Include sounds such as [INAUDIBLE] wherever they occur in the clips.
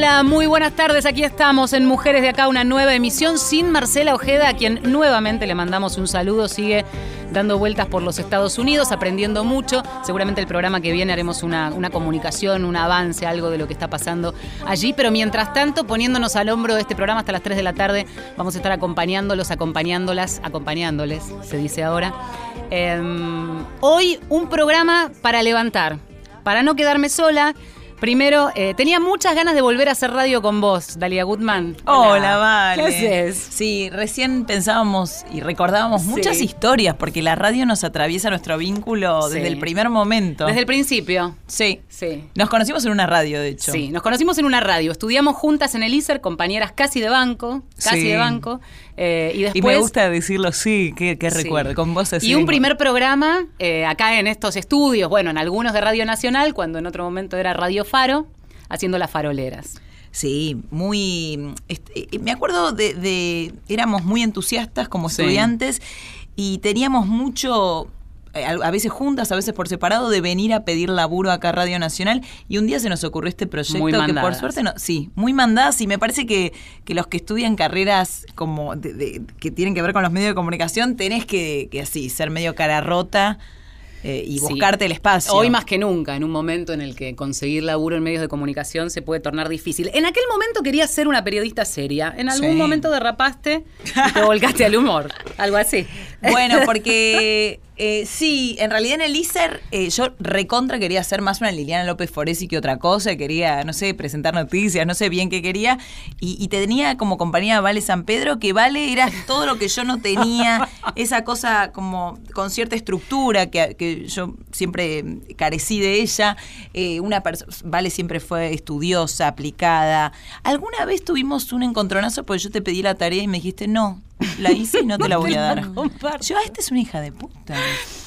Hola, muy buenas tardes. Aquí estamos en Mujeres de Acá, una nueva emisión sin Marcela Ojeda, a quien nuevamente le mandamos un saludo. Sigue dando vueltas por los Estados Unidos, aprendiendo mucho. Seguramente el programa que viene haremos una, una comunicación, un avance, algo de lo que está pasando allí. Pero mientras tanto, poniéndonos al hombro de este programa hasta las 3 de la tarde, vamos a estar acompañándolos, acompañándolas, acompañándoles, se dice ahora. Em, hoy un programa para levantar, para no quedarme sola. Primero, eh, tenía muchas ganas de volver a hacer radio con vos, Dalia Goodman. Hola, Vale. ¿Qué haces? Sí, recién pensábamos y recordábamos Sí. muchas historias porque la radio nos atraviesa nuestro vínculo Sí. desde el primer momento. Desde el principio. Sí. Sí. Nos conocimos en una radio, de hecho. Sí, nos conocimos en una radio, estudiamos juntas en el ISER, compañeras casi de banco, casi Sí. de banco, eh, y después... Y me gusta decirlo, sí, que, que Sí. recuerdo, con vos así. Y un primer programa eh, acá en estos estudios, bueno, en algunos de Radio Nacional, cuando en otro momento era Radio Faro, haciendo las faroleras. Sí, muy... este, eh, me acuerdo de, de- Éramos muy entusiastas como Sí. estudiantes y teníamos mucho... eh, A veces juntas, a veces por separado, de venir a pedir laburo acá a Radio Nacional. Y un día se nos ocurrió este proyecto Muy que por suerte no. Sí, muy mandadas. Y me parece que, que los que estudian carreras como de- de- que tienen que ver con los medios de comunicación, tenés que, que así, ser medio cara rota eh, y Sí. buscarte el espacio. Hoy más que nunca, en un momento en el que conseguir laburo en medios de comunicación se puede tornar difícil. En aquel momento querías ser una periodista seria. En algún Sí. momento derrapaste y te volcaste al humor. Algo así. Bueno, [LAUGHS] porque eh, sí, en realidad en el ISER eh, yo recontra quería ser más una Liliana López Foresi que otra cosa, quería, no sé, presentar noticias, no sé bien qué quería, y, y tenía como compañía a Vale San Pedro, que Vale era todo lo que yo no tenía, [LAUGHS] esa cosa como con cierta estructura que, que yo siempre carecí de ella, eh, una Vale siempre fue estudiosa, aplicada. ¿Alguna vez tuvimos un encontronazo porque yo te pedí la tarea y me dijiste, no, la hice y no te la voy a dar? comparto. Yo, ah, esta es una hija de puta.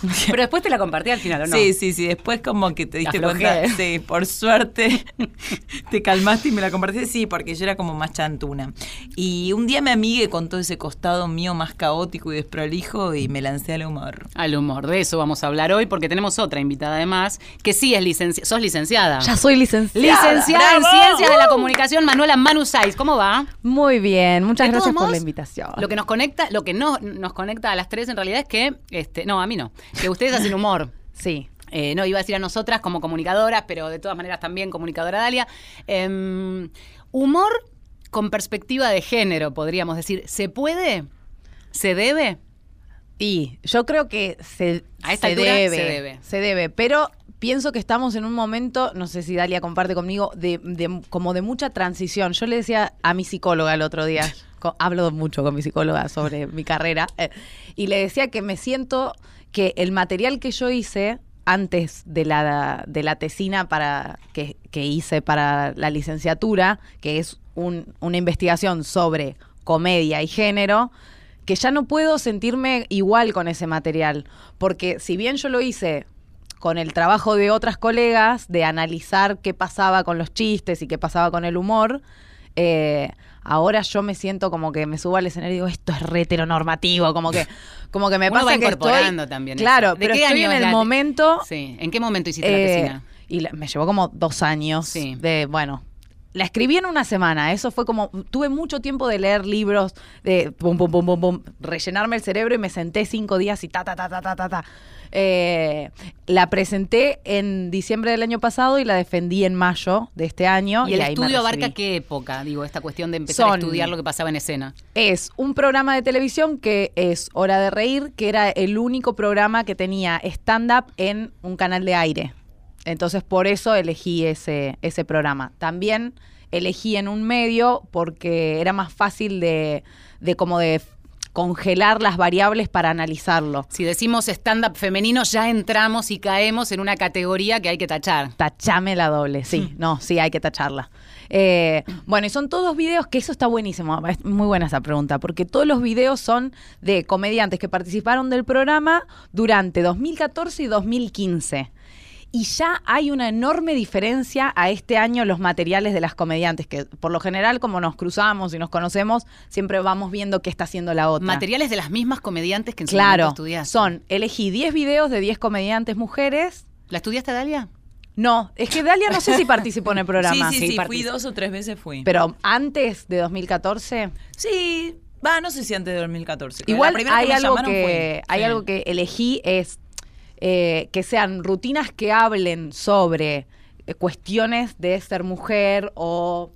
[LAUGHS] Pero después te la compartí al final, ¿o no? Sí, sí, sí. Después como que te diste cuenta. Sí, por suerte [LAUGHS] te calmaste y me la compartiste. Sí, porque yo era como más chantuna. Y un día me amigué con todo ese costado mío más caótico y desprolijo y me lancé al humor. Al humor, de eso vamos a hablar hoy porque tenemos otra invitada además, que sí es licenciada. ¿Sos licenciada? Ya soy licenciada. Licenciada en. Ciencias de la Comunicación, Manuela Manu Saiz. ¿Cómo va? Muy bien, muchas gracias por la invitación. Lo que nos conecta, lo que no nos conecta a las tres en realidad es que, este, no, a mí no, que ustedes hacen humor. [LAUGHS] Sí. Eh, no iba a decir a nosotras como comunicadoras, pero de todas maneras también comunicadora Dalia. Em, humor con perspectiva de género, podríamos decir. ¿Se puede? ¿Se debe? Y yo creo que se, A esta se debe, se debe. Se debe, pero pienso que estamos en un momento, no sé si Dalia comparte conmigo, de, de- como de mucha transición. Yo le decía a mi psicóloga el otro día, [LAUGHS] co- hablo mucho con mi psicóloga sobre mi carrera, eh, y le decía que me siento que el material que yo hice antes de la, de la tesina para, que, que hice para la licenciatura, que es un- una investigación sobre comedia y género, que ya no puedo sentirme igual con ese material, porque si bien yo lo hice con el trabajo de otras colegas, de analizar qué pasaba con los chistes y qué pasaba con el humor, eh, ahora yo me siento como que me subo al escenario y digo, esto es re heteronormativo, como que, como que me Uno pasa va que incorporando estoy, también Claro, eso. ¿De pero qué estoy año en el la- momento... Sí. ¿En qué momento hiciste la eh, tesina? y la- me llevó como dos años Sí. de, bueno, la escribí en una semana. Eso fue como, tuve mucho tiempo de leer libros, de pum, pum, pum, pum, pum, rellenarme el cerebro y me senté cinco días y ta, ta, ta, ta, ta, ta, ta. Eh, la presenté en diciembre del año pasado y la defendí en mayo de este año. ¿Y el estudio abarca qué época? Digo, esta cuestión de empezar a estudiar lo que pasaba en escena. Es un programa de televisión que es Hora de Reír, que era el único programa que tenía stand-up en un canal de aire. Entonces, por eso elegí ese, ese programa. También elegí en un medio porque era más fácil de, de como de congelar las variables para analizarlo. Si decimos stand-up femenino, ya entramos y caemos en una categoría que hay que tachar. Tachame la doble, sí, [LAUGHS] no, sí, hay que tacharla. Eh, bueno, y son todos videos, que eso está buenísimo, es muy buena esa pregunta, porque todos los videos son de comediantes que participaron del programa durante 2014 y 2015. Y ya hay una enorme diferencia a este año los materiales de las comediantes, que por lo general, como nos cruzamos y nos conocemos, siempre vamos viendo qué está haciendo la otra. Materiales de las mismas comediantes que en su Claro, estudiaste. son, elegí 10 videos de 10 comediantes mujeres ¿La estudiaste, Dalia? No, es que Dalia no sé si participó en el programa. [LAUGHS] Sí, sí, sí, fui dos o tres veces fui. Pero antes de 2014, sí, va, no sé si antes de 2014. La igual hay me algo llamaron que fue- hay sí. algo que elegí es eh, que sean rutinas que hablen sobre eh, cuestiones de ser mujer o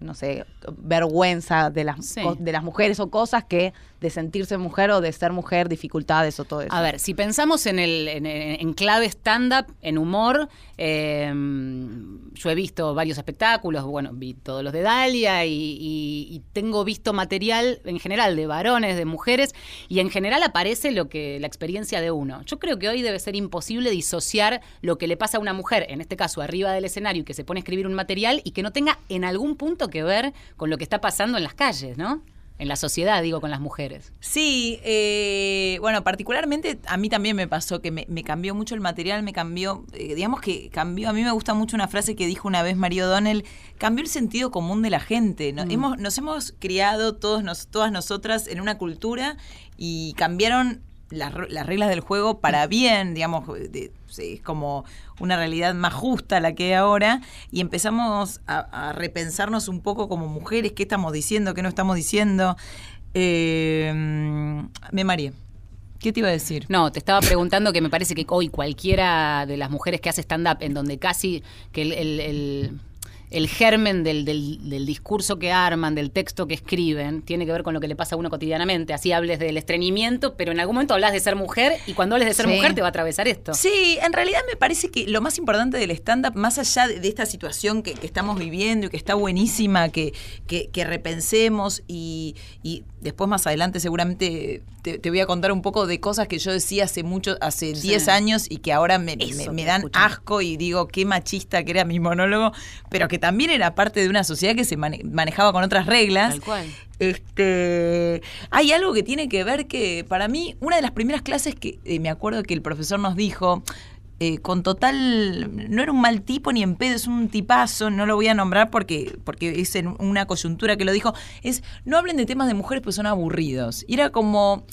no sé, vergüenza de las, Sí. de las mujeres o cosas que de sentirse mujer o de ser mujer, dificultades o todo eso. A ver, si pensamos en, el, en, en clave stand-up, en humor, eh, yo he visto varios espectáculos, bueno, vi todos los de Dalia y, y- y tengo visto material en general de varones, de mujeres, y en general aparece lo que la experiencia de uno. Yo creo que hoy debe ser imposible disociar lo que le pasa a una mujer, en este caso arriba del escenario, y que se pone a escribir un material y que no tenga en algún punto que ver con lo que está pasando en las calles, ¿no? En la sociedad, digo, con las mujeres. Sí, eh, bueno, particularmente a mí también me pasó que me, me cambió mucho el material, me cambió, eh, digamos que cambió, a mí me gusta mucho una frase que dijo una vez Mario O'Donnell, cambió el sentido común de la gente. Hemos, nos hemos criado todos nos, todas nosotras en una cultura y cambiaron las, las reglas del juego para bien, digamos, de- es como una realidad más justa la que hay ahora, y empezamos a, repensarnos un poco como mujeres, qué estamos diciendo, qué no estamos diciendo. Eh, me mareé. ¿Qué te iba a decir? No, te estaba preguntando que me parece que hoy cualquiera de las mujeres que hace stand-up, en donde casi que el- el germen del, del- del discurso que arman, del texto que escriben, tiene que ver con lo que le pasa a uno cotidianamente. Así hables del estreñimiento, pero en algún momento hablas de ser mujer y cuando hables de ser Sí. mujer te va a atravesar esto. Sí, en realidad me parece que lo más importante del stand-up, más allá de, de esta situación que, que estamos viviendo y que está buenísima, que, que- que repensemos y, y después más adelante seguramente te, te voy a contar un poco de cosas que yo decía hace mucho, hace Sí. 10 años y que ahora me, me- dan asco y digo qué machista que era mi monólogo, pero que también era parte de una sociedad que se mane- manejaba con otras reglas. Tal cual. Este, hay algo que tiene que ver que para mí una de las primeras clases que eh, me acuerdo que el profesor nos dijo eh, con total no era un mal tipo ni en pedo es un tipazo no lo voy a nombrar porque porque es en una coyuntura que lo dijo es no hablen de temas de mujeres pues son aburridos y era como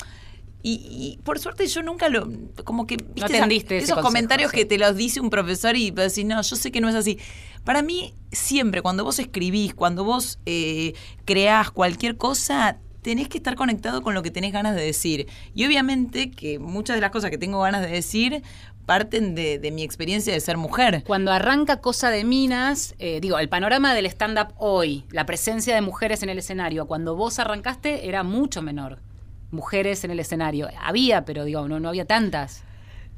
y, y por suerte yo nunca lo como que ¿viste esa- atendiste ese esos consejo, comentarios sí. que te los dice un profesor y decís, no, yo sé que no es así. Para mí, siempre, cuando vos escribís, cuando vos eh, creás cualquier cosa, tenés que estar conectado con lo que tenés ganas de decir. Y obviamente que muchas de las cosas que tengo ganas de decir parten de, de mi experiencia de ser mujer. Cuando arranca Cosa de Minas, eh, digo, el panorama del stand-up hoy, la presencia de mujeres en el escenario, cuando vos arrancaste era mucho menor. Mujeres en el escenario. Había, pero digo, no, no había tantas.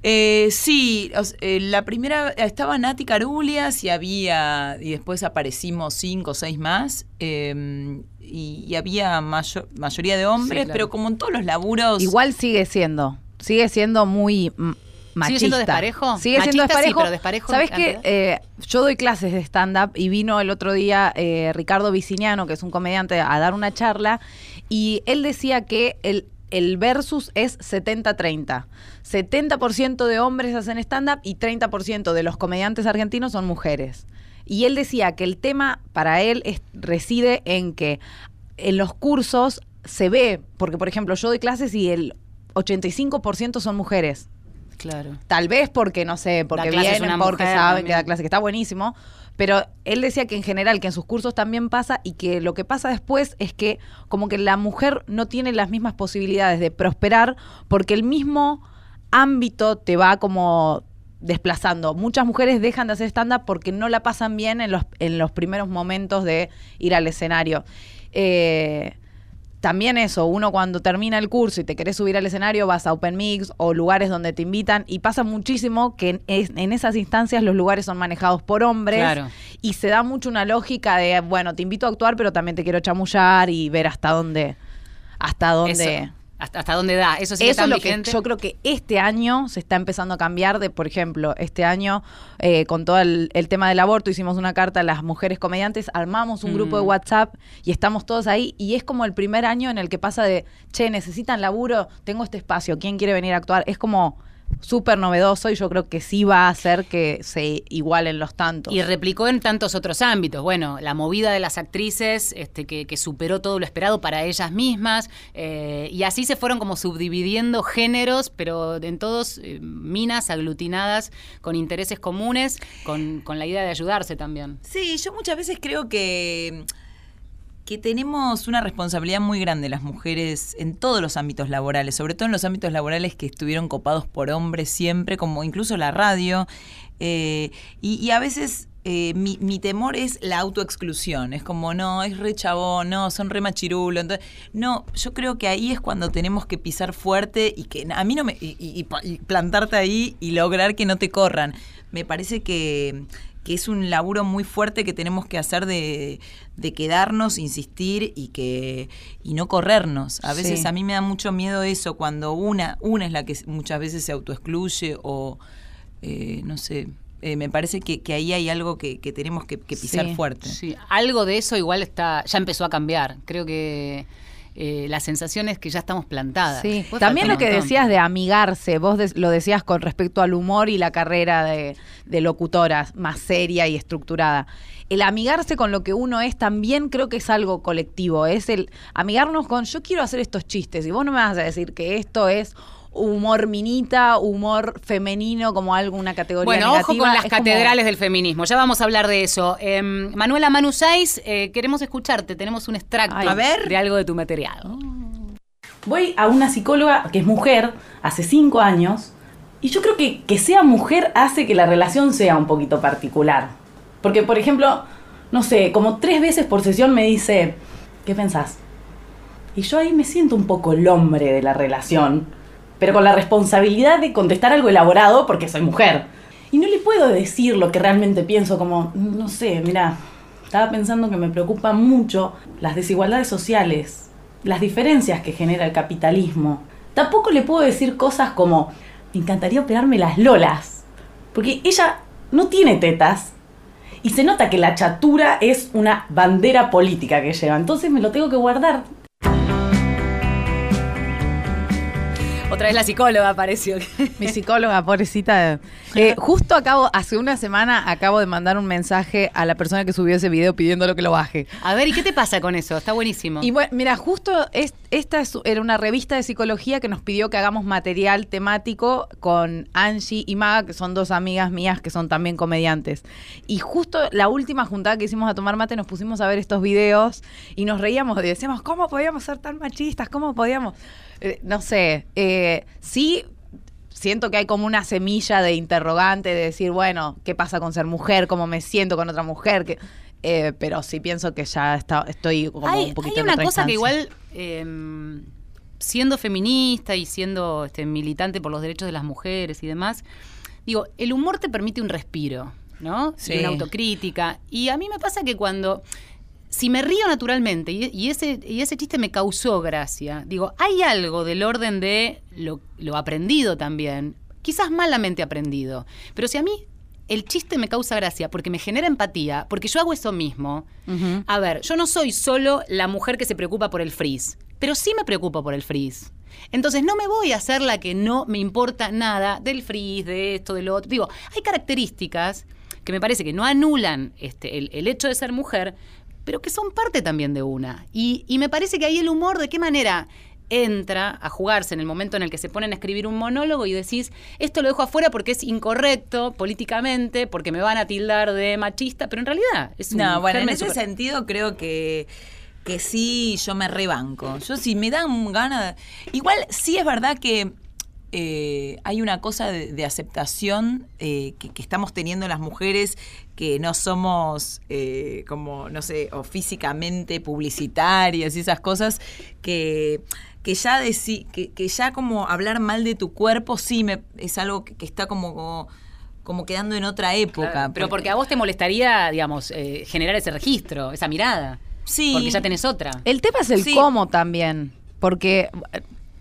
Eh, sí, o eh, la primera estaba Nati Carulias y había, y después aparecimos cinco o seis más, eh, y, y había mayo- mayoría de hombres, Sí, claro. pero como en todos los laburos. Igual sigue siendo, sigue siendo muy machista. siendo desparejo? Sigue siendo Machista sí, desparejo. pero desparejo ¿Sabes qué? Eh, yo doy clases de stand-up y vino el otro día eh, Ricardo Viciniano, que es un comediante, a dar una charla y él decía que el, el versus es 70-30. 70% de hombres hacen stand-up y 30% de los comediantes argentinos son mujeres. Y él decía que el tema para él es- reside en que en los cursos se ve, porque por ejemplo yo doy clases y el 85% son mujeres. Claro. Tal vez porque, no sé, porque vienen, porque saben que da clase, que está buenísimo. Pero él decía que en general, que en sus cursos también pasa y que lo que pasa después es que como que la mujer no tiene las mismas posibilidades de prosperar porque el mismo ámbito te va como desplazando. Muchas mujeres dejan de hacer stand-up porque no la pasan bien en los, en los primeros momentos de ir al escenario. Eh, también eso, uno cuando termina el curso y te querés subir al escenario, vas a Open Mix o lugares donde te invitan y pasa muchísimo que en, es- en esas instancias los lugares son manejados por hombres Claro. y se da mucho una lógica de, bueno, te invito a actuar, pero también te quiero chamullar y ver hasta dónde, hasta dónde... Hasta, hasta dónde da. Eso sí que Eso es lo que vigente. yo creo que este año se está empezando a cambiar. De, por ejemplo, este año, eh, con todo el, el tema del aborto, hicimos una carta a las mujeres comediantes, armamos un grupo de Mm. WhatsApp y estamos todos ahí. Y es como el primer año en el que pasa de, che, necesitan laburo, tengo este espacio, ¿quién quiere venir a actuar? Es como súper novedoso y yo creo que sí va a hacer que se igualen los tantos. Y replicó en tantos otros ámbitos. Bueno, la movida de las actrices este, que, que superó todo lo esperado para ellas mismas. eh, y así se fueron como subdividiendo géneros, pero en todos eh, minas aglutinadas con intereses comunes, con, con la idea de ayudarse también. Sí, yo muchas veces creo que, que tenemos una responsabilidad muy grande las mujeres en todos los ámbitos laborales, sobre todo en los ámbitos laborales que estuvieron copados por hombres siempre, como incluso la radio. eh, y, a veces eh, mi, temor es la autoexclusión. Es como, no, es re chabón, no, son re machirulo. Entonces, no, yo creo que ahí es cuando tenemos que pisar fuerte y que a mí no me. y plantarte ahí y lograr que no te corran. Me parece que, que es un laburo muy fuerte que tenemos que hacer de, de quedarnos, insistir y que y no corrernos. A veces Sí. a mí me da mucho miedo eso cuando una una es la que muchas veces se autoexcluye o eh, no sé. eh, me parece que, que ahí hay algo que, que tenemos que, que pisar Sí, fuerte. Sí, algo de eso igual está, ya empezó a cambiar. Creo que eh, la sensación es que ya estamos plantadas. Sí, también lo que decías de amigarse, vos lo decías con respecto al humor y la carrera de, de locutora más seria y estructurada. El amigarse con lo que uno es también creo que es algo colectivo, es el amigarnos con yo quiero hacer estos chistes y vos no me vas a decir que esto es humor minita, humor femenino como algo, una categoría Bueno, ojo con las es como- catedrales del feminismo. Ya vamos a hablar de eso. Em, Manuela Manu Saiz, eh, queremos escucharte. Tenemos un extracto Ay. A ver. de algo de tu material. Voy a una psicóloga que es mujer, hace cinco años, y yo creo que que sea mujer hace que la relación sea un poquito particular. Porque, por ejemplo, no sé, como tres veces por sesión me dice, ¿qué pensás? Y yo ahí me siento un poco el hombre de la relación, pero con la responsabilidad de contestar algo elaborado porque soy mujer. Y no le puedo decir lo que realmente pienso, como, no sé, mira, estaba pensando que me preocupan mucho las desigualdades sociales, las diferencias que genera el capitalismo. Tampoco le puedo decir cosas como, me encantaría operarme las lolas, porque ella no tiene tetas. Y se nota que la chatura es una bandera política que lleva. Entonces me lo tengo que guardar. Otra vez la psicóloga apareció. Mi psicóloga, pobrecita. Eh, justo acabo, hace una semana, acabo de mandar un mensaje a la persona que subió ese video pidiéndolo que lo baje. A ver, ¿y qué te pasa con eso? Está buenísimo. Y bueno, mira, justo es- esta es- era una revista de psicología que nos pidió que hagamos material temático con Angie y Maga, que son dos amigas mías que son también comediantes. Y justo la última juntada que hicimos a tomar mate nos pusimos a ver estos videos y nos reíamos y decíamos, ¿cómo podíamos ser tan machistas? ¿Cómo podíamos? Eh, no sé, eh, sí siento que hay como una semilla de interrogante de decir, bueno, ¿qué pasa con ser mujer? ¿Cómo me siento con otra mujer? Que, eh, pero sí pienso que ya está, estoy como hay, un poquito hay en una otra cosa que igual, em, siendo feminista y siendo este, militante por los derechos de las mujeres y demás, digo, el humor te permite un respiro, ¿no? Sí. Y una autocrítica. Y a mí me pasa que cuando... Si me río naturalmente y, y ese, y ese chiste me causó gracia, digo, hay algo del orden de lo, lo aprendido también, quizás malamente aprendido, pero si a mí el chiste me causa gracia porque me genera empatía, porque yo hago eso mismo, a ver, yo no soy solo la mujer que se preocupa por el frizz, pero sí me preocupo por el frizz. Entonces no me voy a hacer la que no me importa nada del frizz, de esto, de lo otro. Digo, hay características que me parece que no anulan este, el, el hecho de ser mujer, pero que son parte también de una. Y, y me parece que ahí el humor, ¿de qué manera? entra a jugarse en el momento en el que se ponen a escribir un monólogo y decís, esto lo dejo afuera porque es incorrecto políticamente, porque me van a tildar de machista, pero en realidad es un No, bueno, en ese super- sentido creo que, que sí, yo me rebanco. Yo si me dan ganas... Igual sí es verdad que eh, hay una cosa de, de aceptación eh, que, que estamos teniendo las mujeres que no somos eh, como, no sé, o físicamente publicitarias y esas cosas que que ya deci- que, que ya como hablar mal de tu cuerpo sí me es algo que, que está como, como como quedando en otra época. Claro, pero porque a vos te molestaría, digamos, eh, generar ese registro, esa mirada. Sí. Porque ya tenés otra. El tema es el Sí. cómo también, porque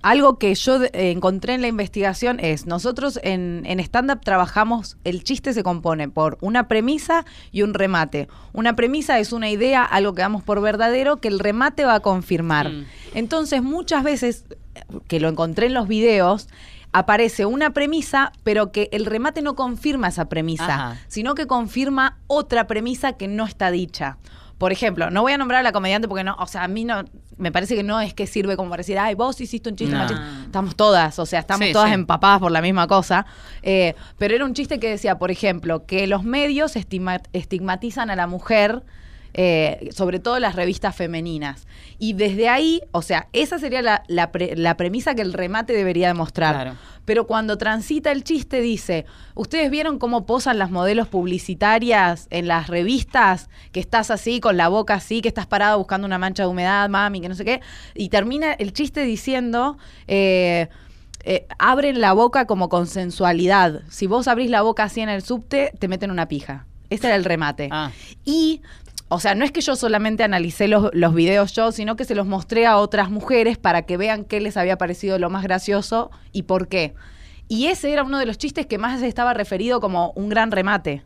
algo que yo eh, encontré en la investigación es, nosotros en, en stand-up trabajamos, el chiste se compone por una premisa y un remate. Una premisa es una idea, algo que damos por verdadero, que el remate va a confirmar. Mm. Entonces, muchas veces, que lo encontré en los videos, aparece una premisa, pero que el remate no confirma esa premisa, Ajá. sino que confirma otra premisa que no está dicha. Por ejemplo, no voy a nombrar a la comediante porque no, o sea, a mí no, me parece que no es que sirve como para decir, ay, vos hiciste un chiste machista. Estamos todas, o sea, estamos Sí, todas sí. empapadas por la misma cosa. Eh, pero era un chiste que decía, por ejemplo, que los medios estigma- estigmatizan a la mujer, eh, sobre todo las revistas femeninas. Y desde ahí, o sea, esa sería la, la pre- la premisa que el remate debería demostrar. Claro. Pero cuando transita el chiste dice, ¿ustedes vieron cómo posan las modelos publicitarias en las revistas? Que estás así, con la boca así, que estás parada buscando una mancha de humedad, mami, que no sé qué. Y termina el chiste diciendo... eh, eh, abren la boca como con sensualidad. Si vos abrís la boca así en el subte, te meten una pija. Ese era el remate. Ah. Y, o sea, no es que yo solamente analicé los, los videos yo, sino que se los mostré a otras mujeres para que vean qué les había parecido lo más gracioso y por qué. Y ese era uno de los chistes que más estaba referido como un gran remate.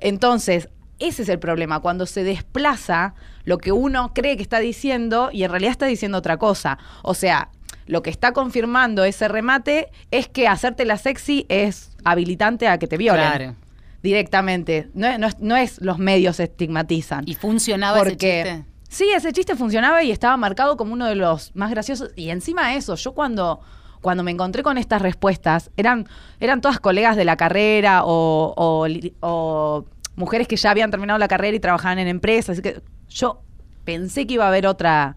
Entonces, ese es el problema, cuando se desplaza lo que uno cree que está diciendo y en realidad está diciendo otra cosa. O sea, lo que está confirmando ese remate es que hacerte la sexy es habilitante a que te violen. Claro. Directamente. No, es- no es- no es los medios estigmatizan. ¿Y funcionaba ese chiste? Sí, ese chiste funcionaba y estaba marcado como uno de los más graciosos. Y encima de eso, yo cuando, cuando me encontré con estas respuestas, eran, eran todas colegas de la carrera o, o li- o mujeres que ya habían terminado la carrera y trabajaban en empresas. Así que yo pensé que iba a haber otra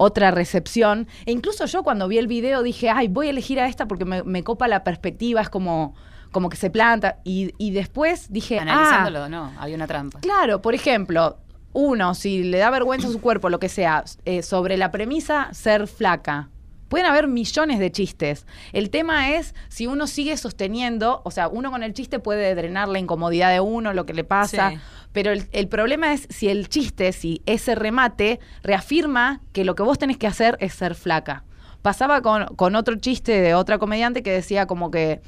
otra recepción. E incluso yo cuando vi el video dije, ay, voy a elegir a esta porque me, me copa la perspectiva, es como, como que se planta. Y, y después dije, ah, Analizándolo, no, había una trampa. Claro, por ejemplo, uno, si le da vergüenza a su cuerpo, lo que sea, eh, sobre la premisa ser flaca. Pueden haber millones de chistes. El tema es si uno sigue sosteniendo, o sea, uno con el chiste puede drenar la incomodidad de uno, lo que le pasa, Sí. pero el, el problema es si el chiste, si ese remate reafirma que lo que vos tenés que hacer es ser flaca. Pasaba con, con otro chiste de otra comediante que decía como que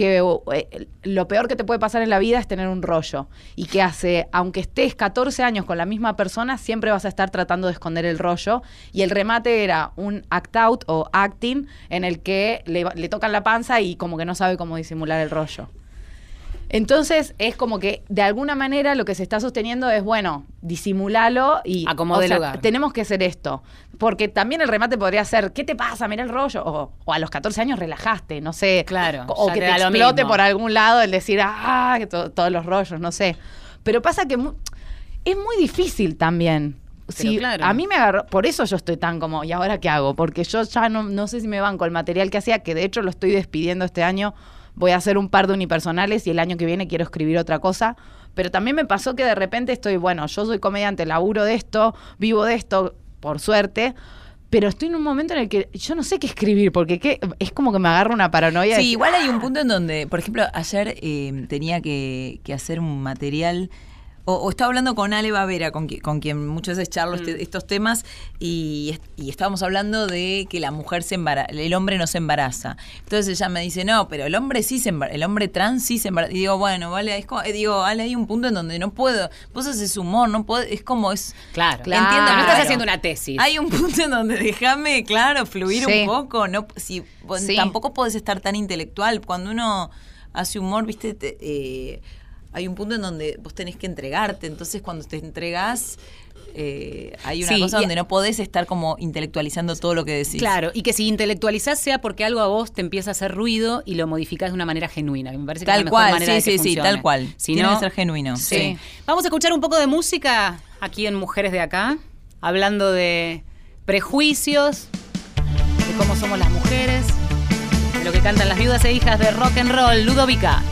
que eh, lo peor que te puede pasar en la vida es tener un rollo. Y que hace, aunque estés 14 años con la misma persona, siempre vas a estar tratando de esconder el rollo. Y el remate era un act out o acting en el que le, le tocan la panza y como que no sabe cómo disimular el rollo. Entonces es como que de alguna manera lo que se está sosteniendo es, bueno, disimulalo y Acomode o sea, lugar. tenemos que hacer esto. Porque también el remate podría ser, ¿qué te pasa? Mira el rollo. O, o a los 14 años relajaste, no sé. Claro, O que te te, explote por algún lado el decir, ah, que to- todos los rollos, no sé. Pero pasa que mu- es muy difícil también. Pero Si claro. A mí me agarró, por eso yo estoy tan como, ¿y ahora qué hago? Porque yo ya no, no sé si me banco el material que hacía, que de hecho lo estoy despidiendo este año. Voy a hacer un par de unipersonales y el año que viene quiero escribir otra cosa. Pero también me pasó que de repente estoy, bueno, yo soy comediante, laburo de esto, vivo de esto, por suerte. Pero estoy en un momento en el que yo no sé qué escribir, porque qué- es como que me agarra una paranoia. Sí, igual hay un punto en donde, por ejemplo, ayer eh, tenía que, que hacer un material. O, o estaba hablando con Ale Bavera, con, qui- con quien muchas veces charlo Mm. este- estos temas, y, y estábamos hablando de que la mujer se embaraza, el hombre no se embaraza. Entonces ella me dice, no, pero el hombre sí se embaraza, el hombre trans sí se embaraza. Y digo, bueno, vale, es como, eh, digo, Ale, hay un punto en donde no puedo, vos haces humor, no puedo, es como es. Claro. Claro. Entiendo, No estás haciendo una tesis. Hay un punto en donde déjame, claro, fluir Sí. un poco. No, si, Sí. Tampoco podés estar tan intelectual. Cuando uno hace humor, viste, te- eh, hay un punto en donde vos tenés que entregarte. Entonces, cuando te entregás, eh, hay una Sí, cosa y- donde no podés estar como intelectualizando todo lo que decís. Claro, y que si intelectualizás sea porque algo a vos te empieza a hacer ruido y lo modificás de una manera genuina, que me parece que Tal es la mejor cual, manera sí, de que sí, sí, tal cual. Si Tiene no- que ser genuino. Sí. Sí. Vamos a escuchar un poco de música aquí en Mujeres de Acá, hablando de prejuicios, de cómo somos las mujeres, de lo que cantan las viudas e hijas de rock and roll, Ludovica.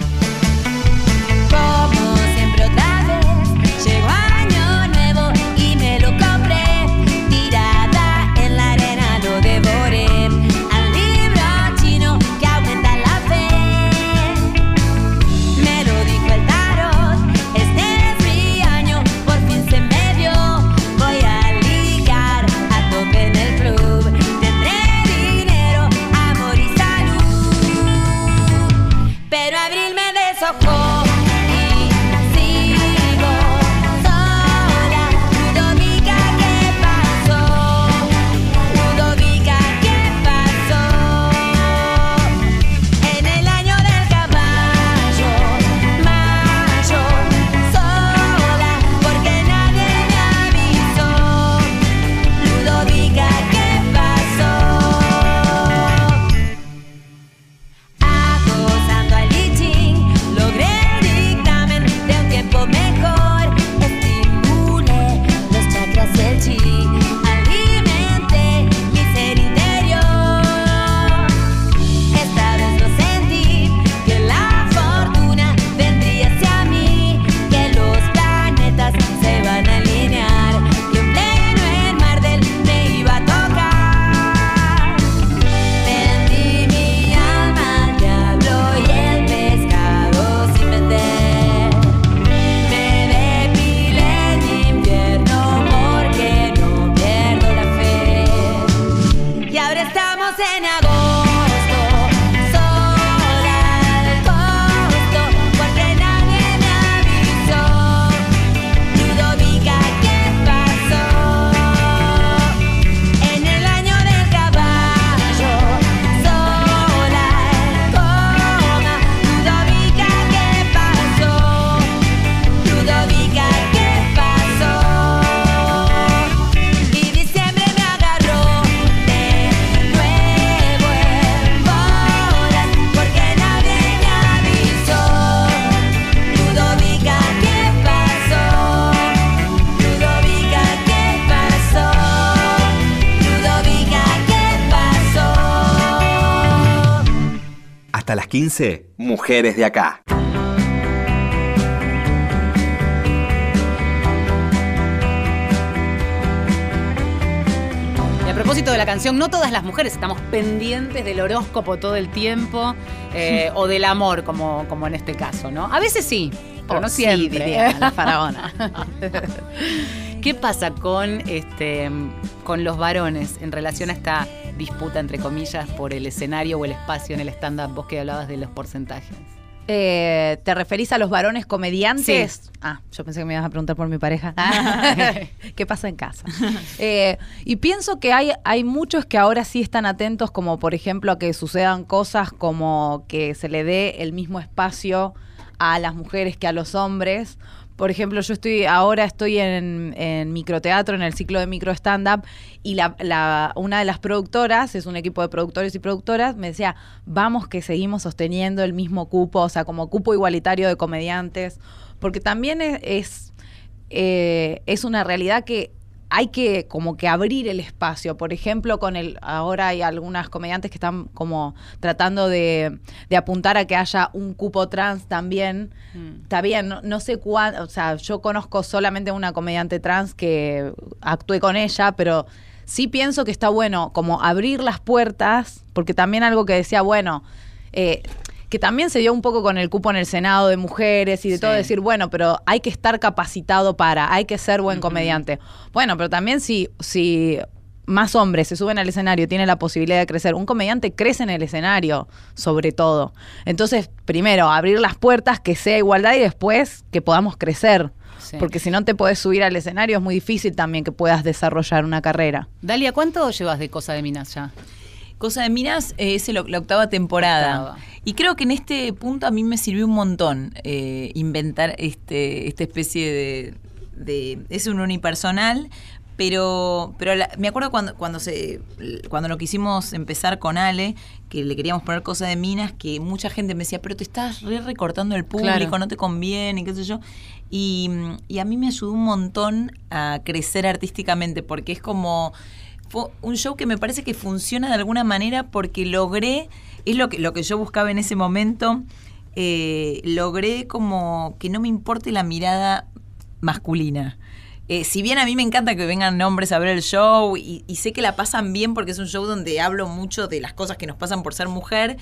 15, mujeres de acá. Y a propósito de la canción, no todas las mujeres estamos pendientes del horóscopo todo el tiempo eh, o del amor, como, como en este caso, ¿no? A veces sí, pero Oh, no sí, siempre. diría la faraona. [LAUGHS] ¿Qué pasa con, este, con los varones en relación a esta disputa, entre comillas, por el escenario o el espacio en el stand-up? Vos que hablabas de los porcentajes. Eh, ¿Te referís a los varones comediantes? Sí. Ah, yo pensé que me ibas a preguntar por mi pareja. [LAUGHS] ¿Qué pasa en casa? Eh, y pienso que hay, hay muchos que ahora sí están atentos, como por ejemplo a que sucedan cosas como que se le dé el mismo espacio a las mujeres que a los hombres. Por ejemplo, yo estoy ahora estoy en, en microteatro, en el ciclo de micro stand-up, y la, la- una de las productoras, es un equipo de productores y productoras, me decía, vamos que seguimos sosteniendo el mismo cupo, o sea, como cupo igualitario de comediantes, porque también es, es, eh, es una realidad que hay que como que abrir el espacio. Por ejemplo, con el ahora hay algunas comediantes que están como tratando de, de apuntar a que haya un cupo trans también. Está bien, no, no sé cuánto, o sea, yo conozco solamente una comediante trans que actué con ella, pero sí pienso que está bueno como abrir las puertas, porque también algo que decía, bueno, eh, que también se dio un poco con el cupo en el Senado de mujeres y de todo, decir, bueno, pero hay que estar capacitado para, hay que ser buen comediante. Bueno, pero también si, si más hombres se suben al escenario, tienen la posibilidad de crecer, un comediante crece en el escenario, sobre todo. Entonces, primero, abrir las puertas, que sea igualdad y después que podamos crecer. Sí. Porque si no te podés subir al escenario, es muy difícil también que puedas desarrollar una carrera. Dalia, ¿cuánto llevas de Cosa de Minas ya? Cosa de Minas eh, es el- la octava temporada. Octava. Y creo que en este punto a mí me sirvió un montón eh, inventar este, esta especie de, de- Es un unipersonal, pero, pero la- me acuerdo cuando, cuando, se, cuando lo quisimos empezar con Ale, que le queríamos poner Cosa de Minas, que mucha gente me decía, pero te estás re recortando el público, Claro. no te conviene, qué sé yo. Y, y a mí me ayudó un montón a crecer artísticamente, porque es como fue un show que me parece que funciona de alguna manera porque logré, es lo que, lo que yo buscaba en ese momento, eh, logré como que no me importe la mirada masculina. Eh, si bien a mí me encanta que vengan hombres a ver el show y, y sé que la pasan bien porque es un show donde hablo mucho de las cosas que nos pasan por ser mujer,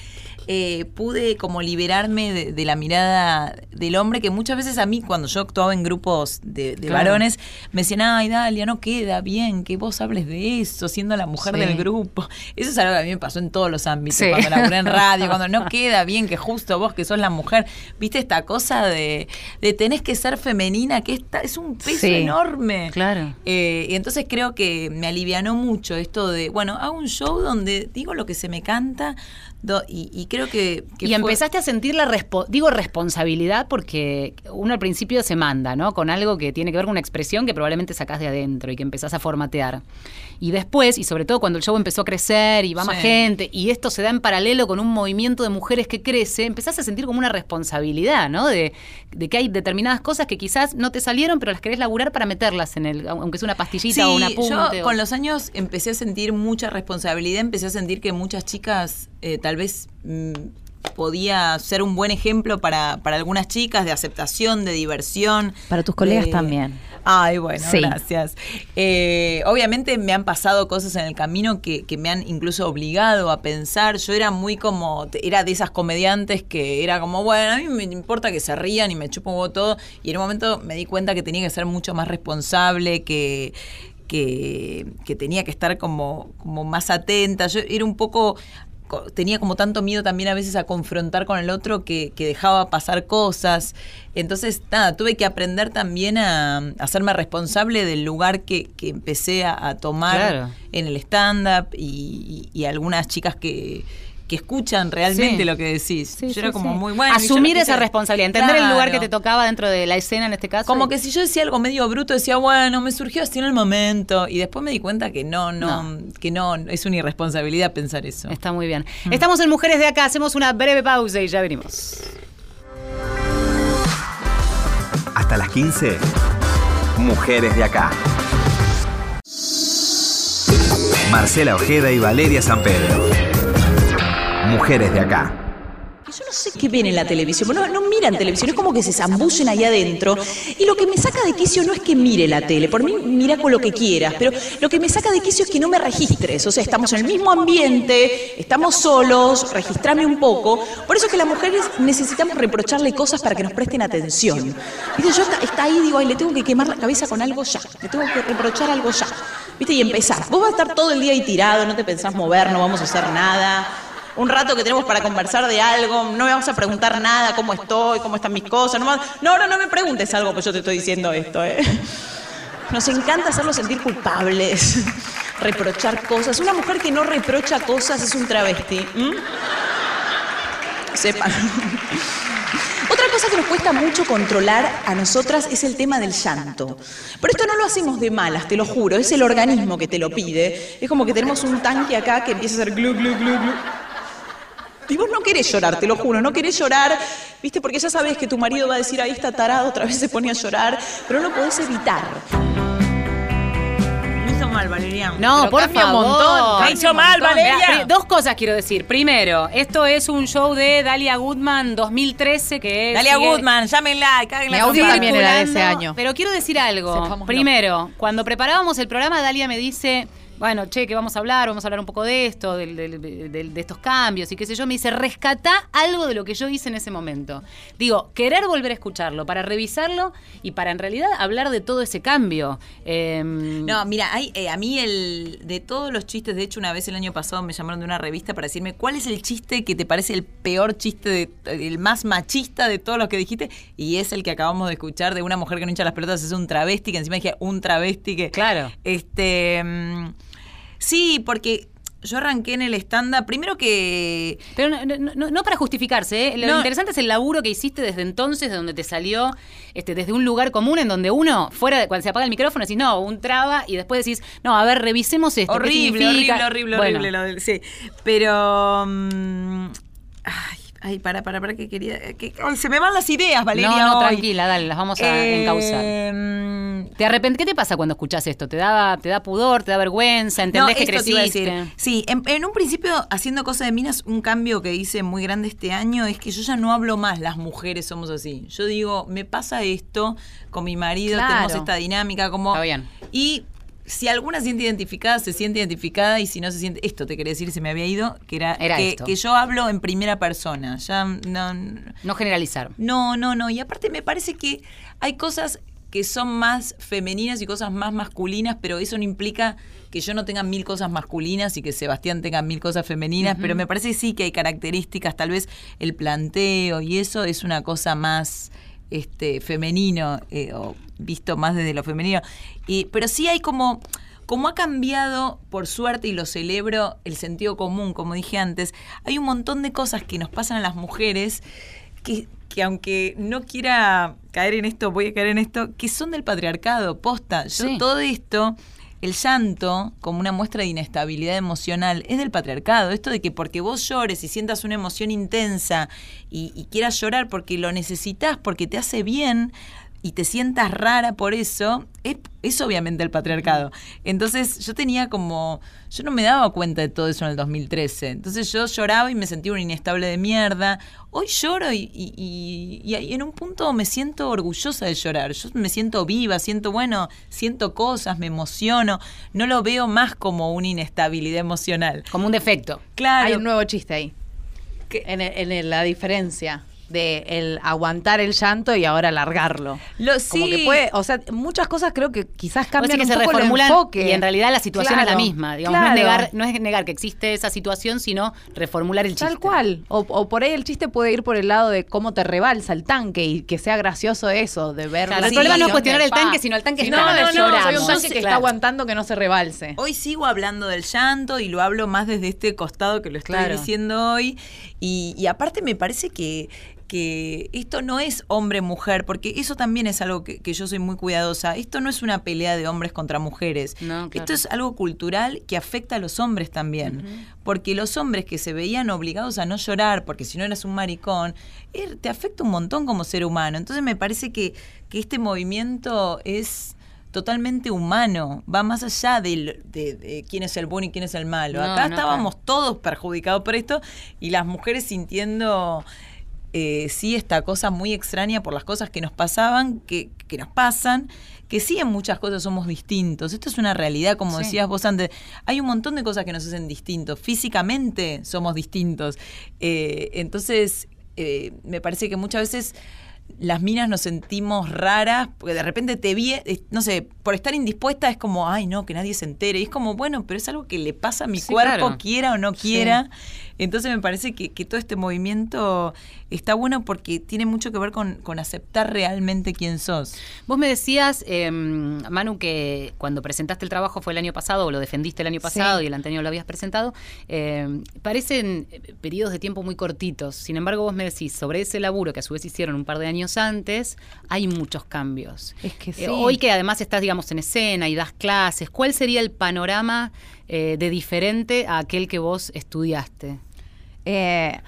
eh, pude como liberarme de, de la mirada del hombre que muchas veces a mí cuando yo actuaba en grupos de, de Claro. varones me decían, ay Dalia, no queda bien que vos hables de eso siendo la mujer Sí. del grupo. Eso es algo que a mí me pasó en todos los ámbitos, Sí. cuando laburé en radio, [LAUGHS] cuando no queda bien que justo vos que sos la mujer, viste esta cosa de, de tenés que ser femenina, que esta, es un peso Sí. enorme. Claro. Eh, y entonces creo que me alivianó mucho esto de, bueno, hago un show donde digo lo que se me canta do- y, y creo que... que y fue- empezaste a sentir la, respo- digo, responsabilidad porque uno al principio se manda, ¿no? Con algo que tiene que ver con una expresión que probablemente sacás de adentro y que empezás a formatear. Y después, y sobre todo cuando el show empezó a crecer y va más gente, y esto se da en paralelo con un movimiento de mujeres que crece, empezás a sentir como una responsabilidad, ¿no? De, de que hay determinadas cosas que quizás no te salieron, pero las querés laburar para meterlas en el, aunque sea una pastillita o un apunte. Yo o- con los años empecé a sentir mucha responsabilidad, empecé a sentir que muchas chicas eh, tal vez mm, podía ser un buen ejemplo para, para algunas chicas de aceptación, de diversión. Para tus colegas de- también. Ay, bueno, Sí. gracias. Eh, obviamente me han pasado cosas en el camino que, que me han incluso obligado a pensar. Yo era muy como, era de esas comediantes que era como, bueno, a mí me importa que se rían y me chupo todo. Y en un momento me di cuenta que tenía que ser mucho más responsable, que que, que tenía que estar como, como más atenta. Yo era un poco co- tenía como tanto miedo también a veces a confrontar con el otro que, que dejaba pasar cosas. Entonces, nada, tuve que aprender también a, a hacerme responsable del lugar que, que empecé a, a tomar Claro. en el stand-up y, y- y algunas chicas que, que escuchan realmente Sí. lo que decís. Sí, yo sí, era como sí. muy bueno. Asumir esa responsabilidad, entender el lugar que te tocaba dentro de la escena en este caso. Como y- que si yo decía algo medio bruto, decía, bueno, me surgió así en el momento. Y después me di cuenta que no, no, que no, es una irresponsabilidad pensar eso. Está muy bien. Mm. Estamos en Mujeres de Acá, hacemos una breve pausa y ya venimos. Hasta las 15. Mujeres de acá. Marcela Ojeda y Valeria San Pedro. Mujeres de acá. Yo no sé qué ven en la televisión, no, no miran televisión, es como que se zambullen ahí adentro. Y lo que me saca de quicio no es que mire la tele, por mí mira con lo que quieras, pero lo que me saca de quicio es que no me registres. O sea, estamos en el mismo ambiente, estamos solos, registrame un poco. Por eso es que las mujeres necesitamos reprocharle cosas para que nos presten atención. Viste, yo está, está ahí, digo, ay, le tengo que quemar la cabeza con algo ya, le tengo que reprochar algo ya. Viste, y empezar. Vos vas a estar todo el día ahí tirado, no te pensás mover, no vamos a hacer nada un rato que tenemos para conversar de algo, no me vas a preguntar nada, cómo estoy, cómo están mis cosas, no, no, ahora no me preguntes algo, pues yo te estoy diciendo esto, ¿eh? [LAUGHS] Nos encanta hacerlos sentir culpables, [LAUGHS] reprochar cosas. Una mujer que no reprocha cosas es un travesti. ¿m? Sepan. [LAUGHS] Otra cosa que nos cuesta mucho controlar a nosotras es el tema del llanto. Pero esto no lo hacemos de malas, te lo juro, es el organismo que te lo pide. Es como que tenemos un tanque acá que empieza a hacer glu, glu, glu, glu. Y vos no querés llorar, te lo juro, no querés llorar, ¿viste? Porque ya sabes que tu marido va a decir, ahí está tarado, otra vez se pone a llorar, pero no lo podés evitar. Me hizo mal, Valeria. No, Pero por cambia un favor. montón, Me cambia hizo un mal, montón. Valeria. Mirá, pri- dos cosas quiero decir. Primero, esto es un show de Dalia Goodman 2013 que es. Dalia sigue- Goodman, llámenla, cáguenla Mi audio también era de ese circulando, año. Pero quiero decir algo. Sepámoslo. Primero, cuando preparábamos el programa, Dalia me dice. Bueno, che, que vamos a hablar, vamos a hablar un poco de esto, de estos cambios y qué sé yo. Me dice, rescatá algo de lo que yo hice en ese momento. Digo, querer volver a escucharlo, para revisarlo y para en realidad hablar de todo ese cambio. Em, No, mira, hay, eh, a mí el de todos los chistes, de hecho una vez el año pasado me llamaron de una revista para decirme cuál es el chiste que te parece el peor chiste, de- el más machista de todos los que dijiste, y es el que acabamos de escuchar de una mujer que no hincha las pelotas, es un travesti, que encima dije un travesti que... Claro. Este... mm, sí, porque yo arranqué en el stand-up, primero que... Pero no, no- no- no para justificarse, ¿eh? lo No. interesante es el laburo que hiciste desde entonces, de donde te salió, este, desde un lugar común en donde uno, fuera de cuando se apaga el micrófono, decís, no, un traba, y después decís, no, a ver, revisemos esto. ¿qué Horrible, horrible, horrible, Bueno, horrible. lo sí, pero... mm, ay, ay, para, para, para, que quería... que- ay, se me van las ideas, Valeria. No, no, hoy. tranquila, dale, las vamos a encauzar. Eh, ¿Te arrepent- ¿Qué te pasa cuando escuchas esto? ¿Te da, ¿Te da pudor? ¿Te da vergüenza? ¿Entendés no, que creciste? decir. Sí, en, en un principio, haciendo cosas de minas, un cambio que hice muy grande este año es que yo ya no hablo más, las mujeres somos así. Yo digo, me pasa esto con mi marido, Claro. tenemos esta dinámica, como... Está bien. Y si alguna se siente identificada, se siente identificada, y si no se siente... Esto te quería decir, se me había ido, que era, Era que, yo hablo en primera persona. Ya no... No generalizar. No, no, no. Y aparte me parece que hay cosas que son más femeninas y cosas más masculinas, pero eso no implica que yo no tenga mil cosas masculinas y que Sebastián tenga mil cosas femeninas, pero me parece sí que hay características, tal vez el planteo y eso es una cosa más este femenino eh, o visto más desde lo femenino. Y, pero sí hay como como ha cambiado, por suerte, y lo celebro, el sentido común, como dije antes, hay un montón de cosas que nos pasan a las mujeres que, que aunque no quiera caer en esto, voy a caer en esto, que son del patriarcado, posta. Yo Sí. todo esto, el llanto, como una muestra de inestabilidad emocional, es del patriarcado. Esto de que porque vos llores y sientas una emoción intensa y, y quieras llorar porque lo necesitas, porque te hace bien y te sientas rara por eso, es, es obviamente el patriarcado. Entonces yo tenía como, yo no me daba cuenta de todo eso en el 2013. Entonces yo lloraba y me sentía un inestable de mierda. Hoy lloro y, y- y- en un punto me siento orgullosa de llorar. Yo me siento viva, siento, bueno, siento cosas, me emociono. No lo veo más como una inestabilidad emocional. Como un defecto. Claro. Hay un nuevo chiste ahí. En, el- en la diferencia. De el aguantar el llanto y ahora largarlo. Lo- Como sí. que puede, o sea, muchas cosas creo que quizás cambian un que se poco el enfoque. y en realidad la situación es la misma. Digamos, no, es negar, no es negar que existe esa situación, sino reformular el chiste. Tal cual. O, o por ahí el chiste puede ir por el lado de cómo te rebalsa el tanque y que sea gracioso eso, de ver. Claro, la el problema no es cuestionar el tanque, sino el tanque Sí, está, no, no, no, lloramos. soy un Yo tanque sé, que claro. está aguantando que no se rebalse. Hoy sigo hablando del llanto y lo hablo más desde este costado que lo estoy Claro. diciendo hoy. Y, y aparte me parece que, que esto no es hombre-mujer, porque eso también es algo que, que yo soy muy cuidadosa. Esto no es una pelea de hombres contra mujeres. No, claro. Esto es algo cultural que afecta a los hombres también. Porque los hombres que se veían obligados a no llorar, porque si no eras un maricón, er- te afecta un montón como ser humano. Entonces me parece que, que este movimiento es totalmente humano, va más allá de, de quién es el bueno y quién es el malo. No, Acá no, estábamos todos perjudicados por esto y las mujeres sintiendo eh, sí esta cosa muy extraña por las cosas que nos pasaban, que, que nos pasan, que sí en muchas cosas somos distintos. Esto es una realidad, como Sí. decías vos antes. Hay un montón de cosas que nos hacen distintos. Físicamente somos distintos. Eh, entonces, eh, me parece que muchas veces las minas nos sentimos raras, porque de repente te vi, eh, no sé, por estar indispuesta es como, ay, no, que nadie se entere. Y es como, bueno, pero es algo que le pasa a mi Sí, cuerpo, claro. quiera o no quiera. Entonces me parece que, que todo este movimiento está bueno porque tiene mucho que ver con, con aceptar realmente quién sos. Vos me decías, eh, Manu, que cuando presentaste el trabajo fue el año pasado, o lo defendiste el año pasado y el anterior lo habías presentado, eh, parecen eh, periodos de tiempo muy cortitos. Sin embargo, vos me decís, sobre ese laburo que a su vez hicieron un par de años antes, hay muchos cambios. Es que Eh, sí. hoy que además estás, digamos, en escena y das clases, ¿cuál sería el panorama eh, de diferente a aquel que vos estudiaste? Eh,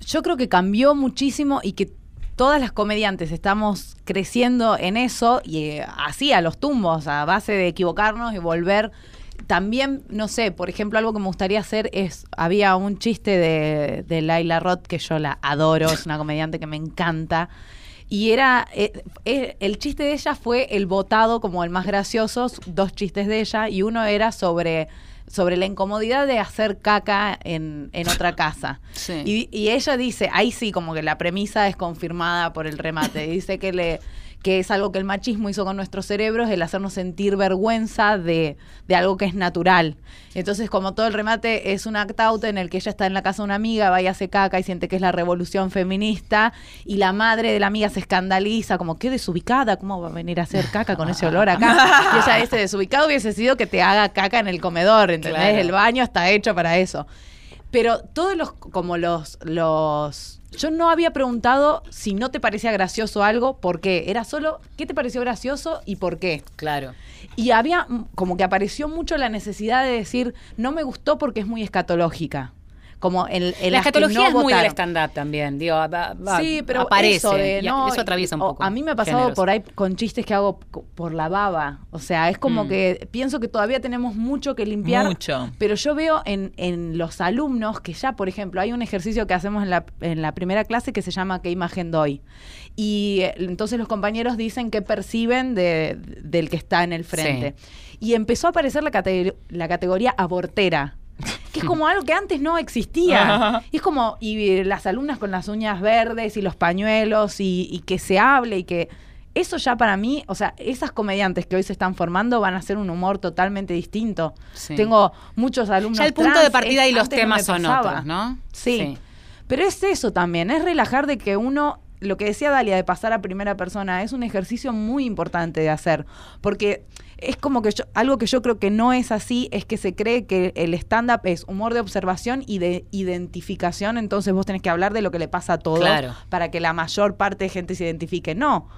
yo creo que cambió muchísimo y que todas las comediantes estamos creciendo en eso y eh, así a los tumbos, a base de equivocarnos y volver. También, no sé, por ejemplo, algo que me gustaría hacer es, había un chiste de, de Laila Roth que yo la adoro, es una comediante que me encanta. Y era, eh, eh, el chiste de ella fue el votado como el más gracioso, dos chistes de ella, y uno era sobre, sobre la incomodidad de hacer caca en, en otra casa. [LAUGHS] Sí. Y, y ella dice, ahí sí, como que la premisa es confirmada por el remate. Dice que le que es algo que el machismo hizo con nuestros cerebros, el hacernos sentir vergüenza de, de algo que es natural. Entonces, como todo el remate es un act out en el que ella está en la casa de una amiga, va y hace caca y siente que es la revolución feminista, y la madre de la amiga se escandaliza, como, qué desubicada, ¿cómo va a venir a hacer caca con ese olor acá? [LAUGHS] Y ella, ese desubicado hubiese sido que te haga caca en el comedor, ¿entendés? Claro. El baño está hecho para eso. Pero todos los, como los, los. Yo no había preguntado si no te parecía gracioso algo, ¿por qué? Era solo qué te pareció gracioso y por qué. Claro. Y había como que apareció mucho la necesidad de decir, no me gustó porque es muy escatológica. Como el, el La escatología no es muy del votaron. stand-up también, digo, va- va- Sí, pero aparece, eso de y no, eso atraviesa un poco. A mí me ha pasado por ahí con chistes que hago por la baba. O sea, es como Mm. que pienso que todavía tenemos mucho que limpiar. Mucho. Pero yo veo en, en los alumnos que ya, por ejemplo, hay un ejercicio que hacemos en la, en la primera clase que se llama ¿Qué imagen doy? Y eh, entonces los compañeros dicen qué perciben de- del que está en el frente. Y empezó a aparecer la, cate- la categoría abortera. Que es como algo que antes no existía. [LAUGHS] Y es como, y las alumnas con las uñas verdes y los pañuelos y, y que se hable y que... Eso ya para mí, o sea, esas comediantes que hoy se están formando van a hacer un humor totalmente distinto. Sí. Tengo muchos alumnos. Ya el punto trans, de partida es- y los no temas me son pasaba. otros, ¿no? Sí. Pero es eso también, es relajar de que uno, lo que decía Dalia de pasar a primera persona, es un ejercicio muy importante de hacer. Porque es como que yo, algo que yo creo que no es así, es que se cree que el stand-up es humor de observación y de identificación, entonces vos tenés que hablar de lo que le pasa a todos Claro. para que la mayor parte de gente se identifique. No.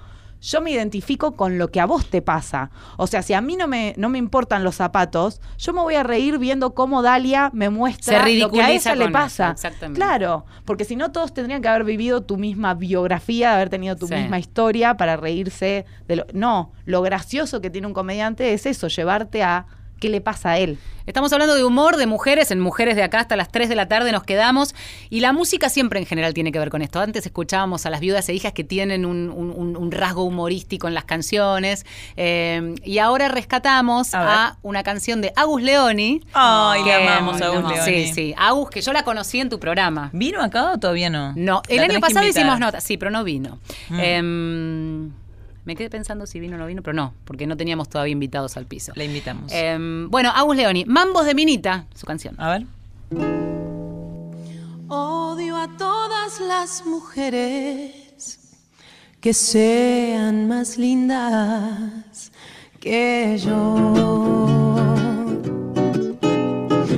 Yo me identifico con lo que a vos te pasa. O sea, si a mí no me, no me importan los zapatos, yo me voy a reír viendo cómo Dalia me muestra lo que a ella le pasa. exactamente. Claro, porque si no todos tendrían que haber vivido tu misma biografía, haber tenido tu Sí. misma historia para reírse de lo. No, lo gracioso que tiene un comediante es eso, llevarte a qué le pasa a él. Estamos hablando de humor, de mujeres, en Mujeres de acá hasta las 3 de la tarde nos quedamos. Y la música siempre en general tiene que ver con esto. Antes escuchábamos a las viudas e hijas que tienen un, un- un- un rasgo humorístico en las canciones. Eh, y ahora rescatamos A una canción de Agus Leoni. Ay, le que- amamos a Agus Leoni. Sí, sí. Agus, que yo la conocí en tu programa. ¿Vino acá o todavía no? No, el La año pasado hicimos nota, sí, pero no vino. Mm. Em, me quedé pensando si vino o no vino, pero no, porque no teníamos todavía invitados al piso. La invitamos. Em, bueno, Agus Leoni, Mambos de Minita, su canción. a ver. Odio a todas las mujeres que sean más lindas que yo.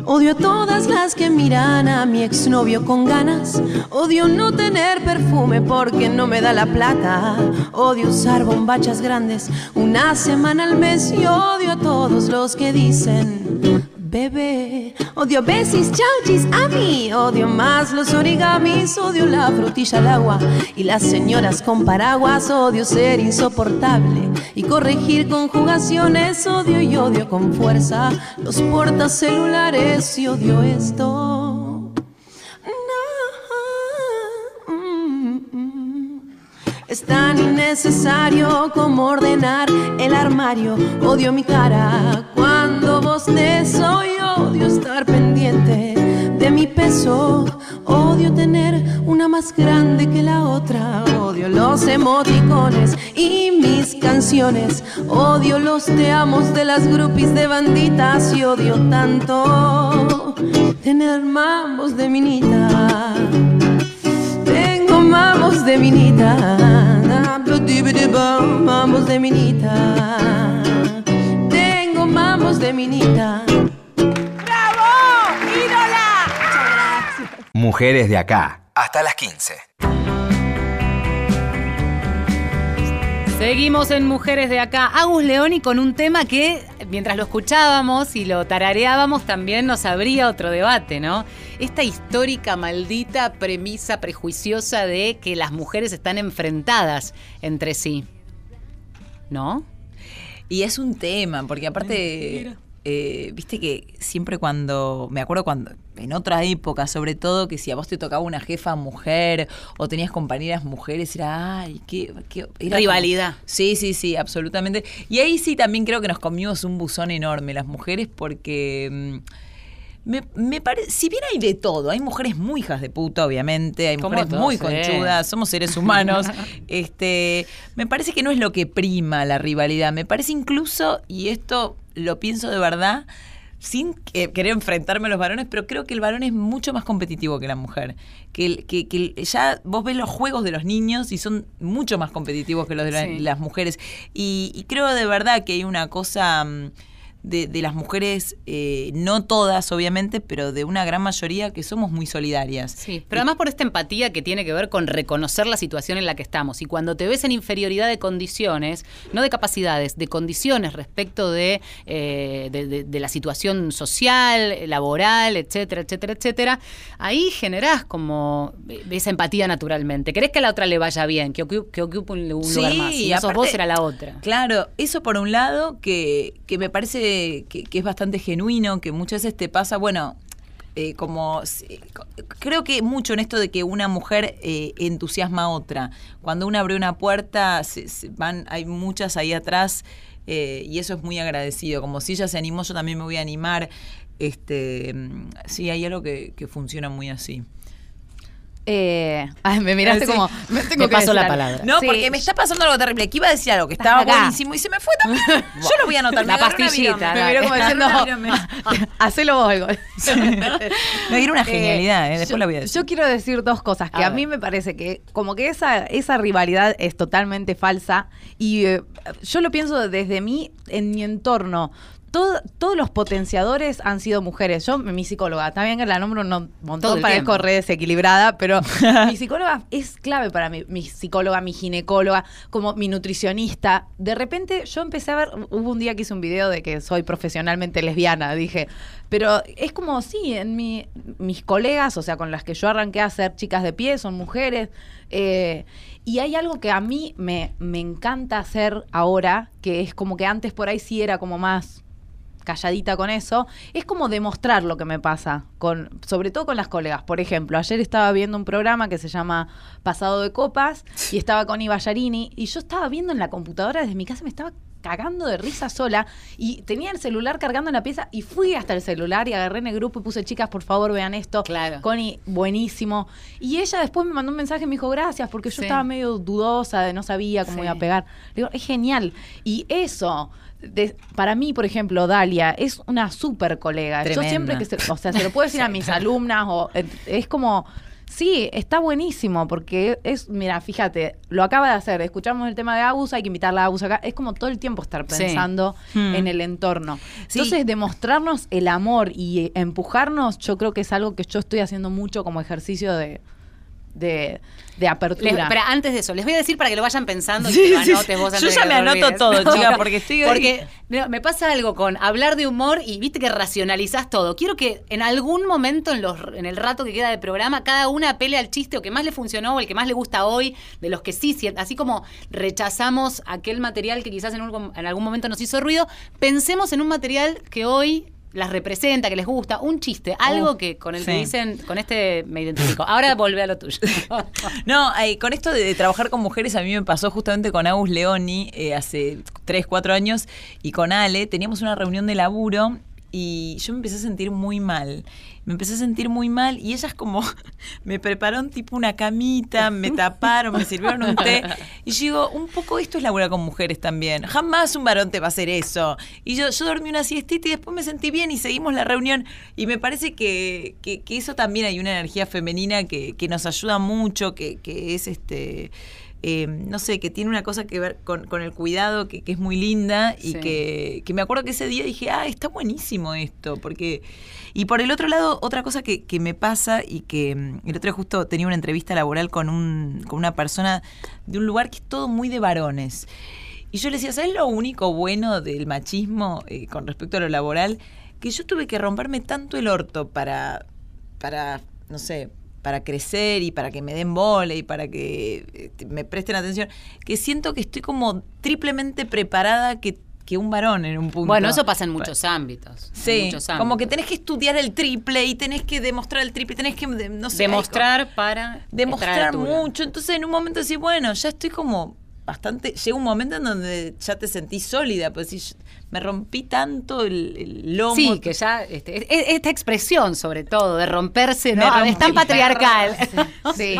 Odio a todas las que miran a mi exnovio con ganas. Odio no tener perfume porque no me da la plata. Odio usar bombachas grandes una semana al mes y odio a todos los que dicen bebé. Odio besis, chauchis, a mí. Odio más los origamis. Odio la frutilla al agua y las señoras con paraguas. Odio ser insoportable y corregir conjugaciones. Odio y odio con fuerza los portas celulares y odio esto. Es tan innecesario como ordenar el armario. Odio mi cara cuando bostezo y odio estar pendiente de mi peso. Odio tener una más grande que la otra. Odio los emoticones y mis canciones. Odio los te amos de las groupies de banditas y odio tanto tener mambos de minita. Mamos de minita, mamos de minita. Tengo mamos de minita. Mujeres de acá hasta las 15. Seguimos en Mujeres de acá. Agus Leoni con un tema que, mientras lo escuchábamos y lo tarareábamos, también nos abría otro debate, ¿no? Esta histórica, maldita premisa prejuiciosa de que las mujeres están enfrentadas entre sí. ¿No? Y es un tema, porque aparte, eh, viste que siempre cuando, me acuerdo cuando, en otra época sobre todo, que si a vos te tocaba una jefa mujer o tenías compañeras mujeres, era, ay, qué... qué- era Rivalidad. como- sí, sí, sí, absolutamente. Y ahí sí también creo que nos comimos un buzón enorme las mujeres porque... mm, me, me parece, si bien hay de todo, hay mujeres muy hijas de puta, obviamente, hay mujeres todos, muy eh. conchudas, somos seres humanos. [LAUGHS] este, me parece que no es lo que prima la rivalidad. Me parece incluso, y esto lo pienso de verdad, sin que- querer enfrentarme a los varones, pero creo que el varón es mucho más competitivo que la mujer. Que, que, que ya vos ves los juegos de los niños y son mucho más competitivos que los de la- Sí. las mujeres. Y, y creo de verdad que hay una cosa mm, de, de las mujeres, eh, no todas obviamente, pero de una gran mayoría que somos muy solidarias. Sí, pero además por esta empatía que tiene que ver con reconocer la situación en la que estamos. Y cuando te ves en inferioridad de condiciones, no de capacidades, de condiciones respecto de, eh, de, de- de la situación social, laboral, etcétera, etcétera, etcétera, ahí generás como esa empatía naturalmente. Querés que a la otra le vaya bien, que ocupe, que ocupe un, lugar más. Y no sos aparte- vos, era la otra. Claro, eso por un lado que, que me parece que, es bastante genuino, que muchas veces te pasa, bueno, eh, como creo que mucho en esto de que una mujer eh, entusiasma a otra. Cuando una abre una puerta, se- se van, hay muchas ahí atrás eh, y eso es muy agradecido. Como si ella se animó, yo también me voy a animar. Este, mm, sí, hay algo que, que funciona muy así. Eh, [LAUGHS] ay, me miraste Sí. como. Me, tengo Me que paso decir la palabra. No, Sí. porque me está pasando algo terrible. Que iba a decir algo que estaba Acá. buenísimo y se me fue también. [LAUGHS] Yo lo voy a anotar. La me pastillita. Me miró como diciendo. [LAUGHS] Hacelo vos el gol. Me dieron una Eh, genialidad, eh, después yo, la voy a decir. yo quiero decir dos cosas que A mí me parece que como que esa, esa rivalidad es totalmente falsa y eh, yo lo pienso desde mí, en mi entorno. Todo- todos los potenciadores han sido mujeres. Yo, mi psicóloga, también que la nombro un montón, parezco re desequilibrada, pero [LAUGHS] mi psicóloga es clave para mí. Mi psicóloga, mi ginecóloga, como mi nutricionista. De repente yo empecé a ver, hubo un día que hice un video de que soy profesionalmente lesbiana, dije, pero es como, sí, en mi, mis colegas, o sea, con las que yo arranqué a ser chicas de pie, son mujeres. eh, y hay algo que a mí me, me encanta hacer ahora, que es como que antes por ahí sí era como más calladita con eso, es como demostrar lo que me pasa, con, sobre todo con las colegas. Por ejemplo, ayer estaba viendo un programa que se llama Pasado de Copas y estaba con Iba Yarini y yo estaba viendo en la computadora desde mi casa, me estaba cagando de risa sola y tenía el celular cargando en la pieza y fui hasta el celular y agarré en el grupo y puse chicas por favor vean esto Claro. Connie buenísimo y ella después me mandó un mensaje y me dijo gracias porque yo Sí. estaba medio dudosa de no sabía cómo Sí. iba a pegar Le digo es genial y eso de- para mí, por ejemplo, Dalia es una súper colega. Yo siempre que se, o sea, se lo puedo decir a mis [LAUGHS] alumnas o eh, es como Sí, está buenísimo porque es, mira, fíjate, lo acaba de hacer. Escuchamos el tema de Agus, hay que invitarla a Agus acá. Es como todo el tiempo estar Sí. pensando Hmm. en el entorno. Sí. Entonces, demostrarnos el amor y empujarnos, yo creo que es algo que yo estoy haciendo mucho como ejercicio de, de, de apertura. Les- pero antes de eso, les voy a decir para que lo vayan pensando y Sí, que lo sí, anotes sí. vos Yo ya de que me anoto olvides. todo, [LAUGHS] chica, porque estoy Porque no, me pasa algo con hablar de humor y viste que racionalizás todo. Quiero que en algún momento en, los, en el rato que queda de programa, cada una apele al chiste o que más le funcionó o el que más le gusta hoy, de los que sí, sí, así como rechazamos aquel material que quizás en, un- en algún momento nos hizo ruido, pensemos en un material que hoy las representa, que les gusta, un chiste, algo que con el que dicen, con este me identifico. Ahora [LAUGHS] volvé a lo tuyo. [LAUGHS] No, eh, con esto de, de trabajar con mujeres, a mí me pasó justamente con Agus Leoni eh, hace 3, 4 años y con Ale. Teníamos una reunión de laburo y yo me empecé a sentir muy mal. Me empecé a sentir muy mal y ellas como [LAUGHS] me prepararon tipo una camita, me [LAUGHS] taparon, me sirvieron un té. Y yo digo, un poco esto es laburar con mujeres también. Jamás un varón te va a hacer eso. Y yo, yo dormí una siestita y después me sentí bien y seguimos la reunión. Y me parece que, que- que eso también hay una energía femenina que, que nos ayuda mucho, que, que es este. Eh, no sé, que tiene una cosa que ver con, con el cuidado que, que es muy linda y Sí. que, que me acuerdo que ese día dije, ah, está buenísimo esto, porque... Y por el otro lado, otra cosa que, que me pasa y que mm, el otro día justo tenía una entrevista laboral con, un, con una persona de un lugar que es todo muy de varones. Y yo le decía, ¿sabes lo único bueno del machismo eh, con respecto a lo laboral? Que yo tuve que romperme tanto el orto para, para no sé, para crecer y para que me den bola y para que eh, me presten atención, que siento que estoy como triplemente preparada que, que un varón en un punto. Bueno, eso pasa en muchos ámbitos. en Sí, como que tenés que estudiar el triple y tenés que demostrar el triple, tenés que, no sé, demostrar para demostrar mucho. Entonces, en un momento decís, bueno, ya estoy como bastante. Llega un momento en donde ya te sentís sólida, pues sí, me rompí tanto el, el lomo. Sí, que ya este, e- e- esta expresión sobre todo de romperse, ¿no? Rompí es tan patriarcal. [LAUGHS] Sí.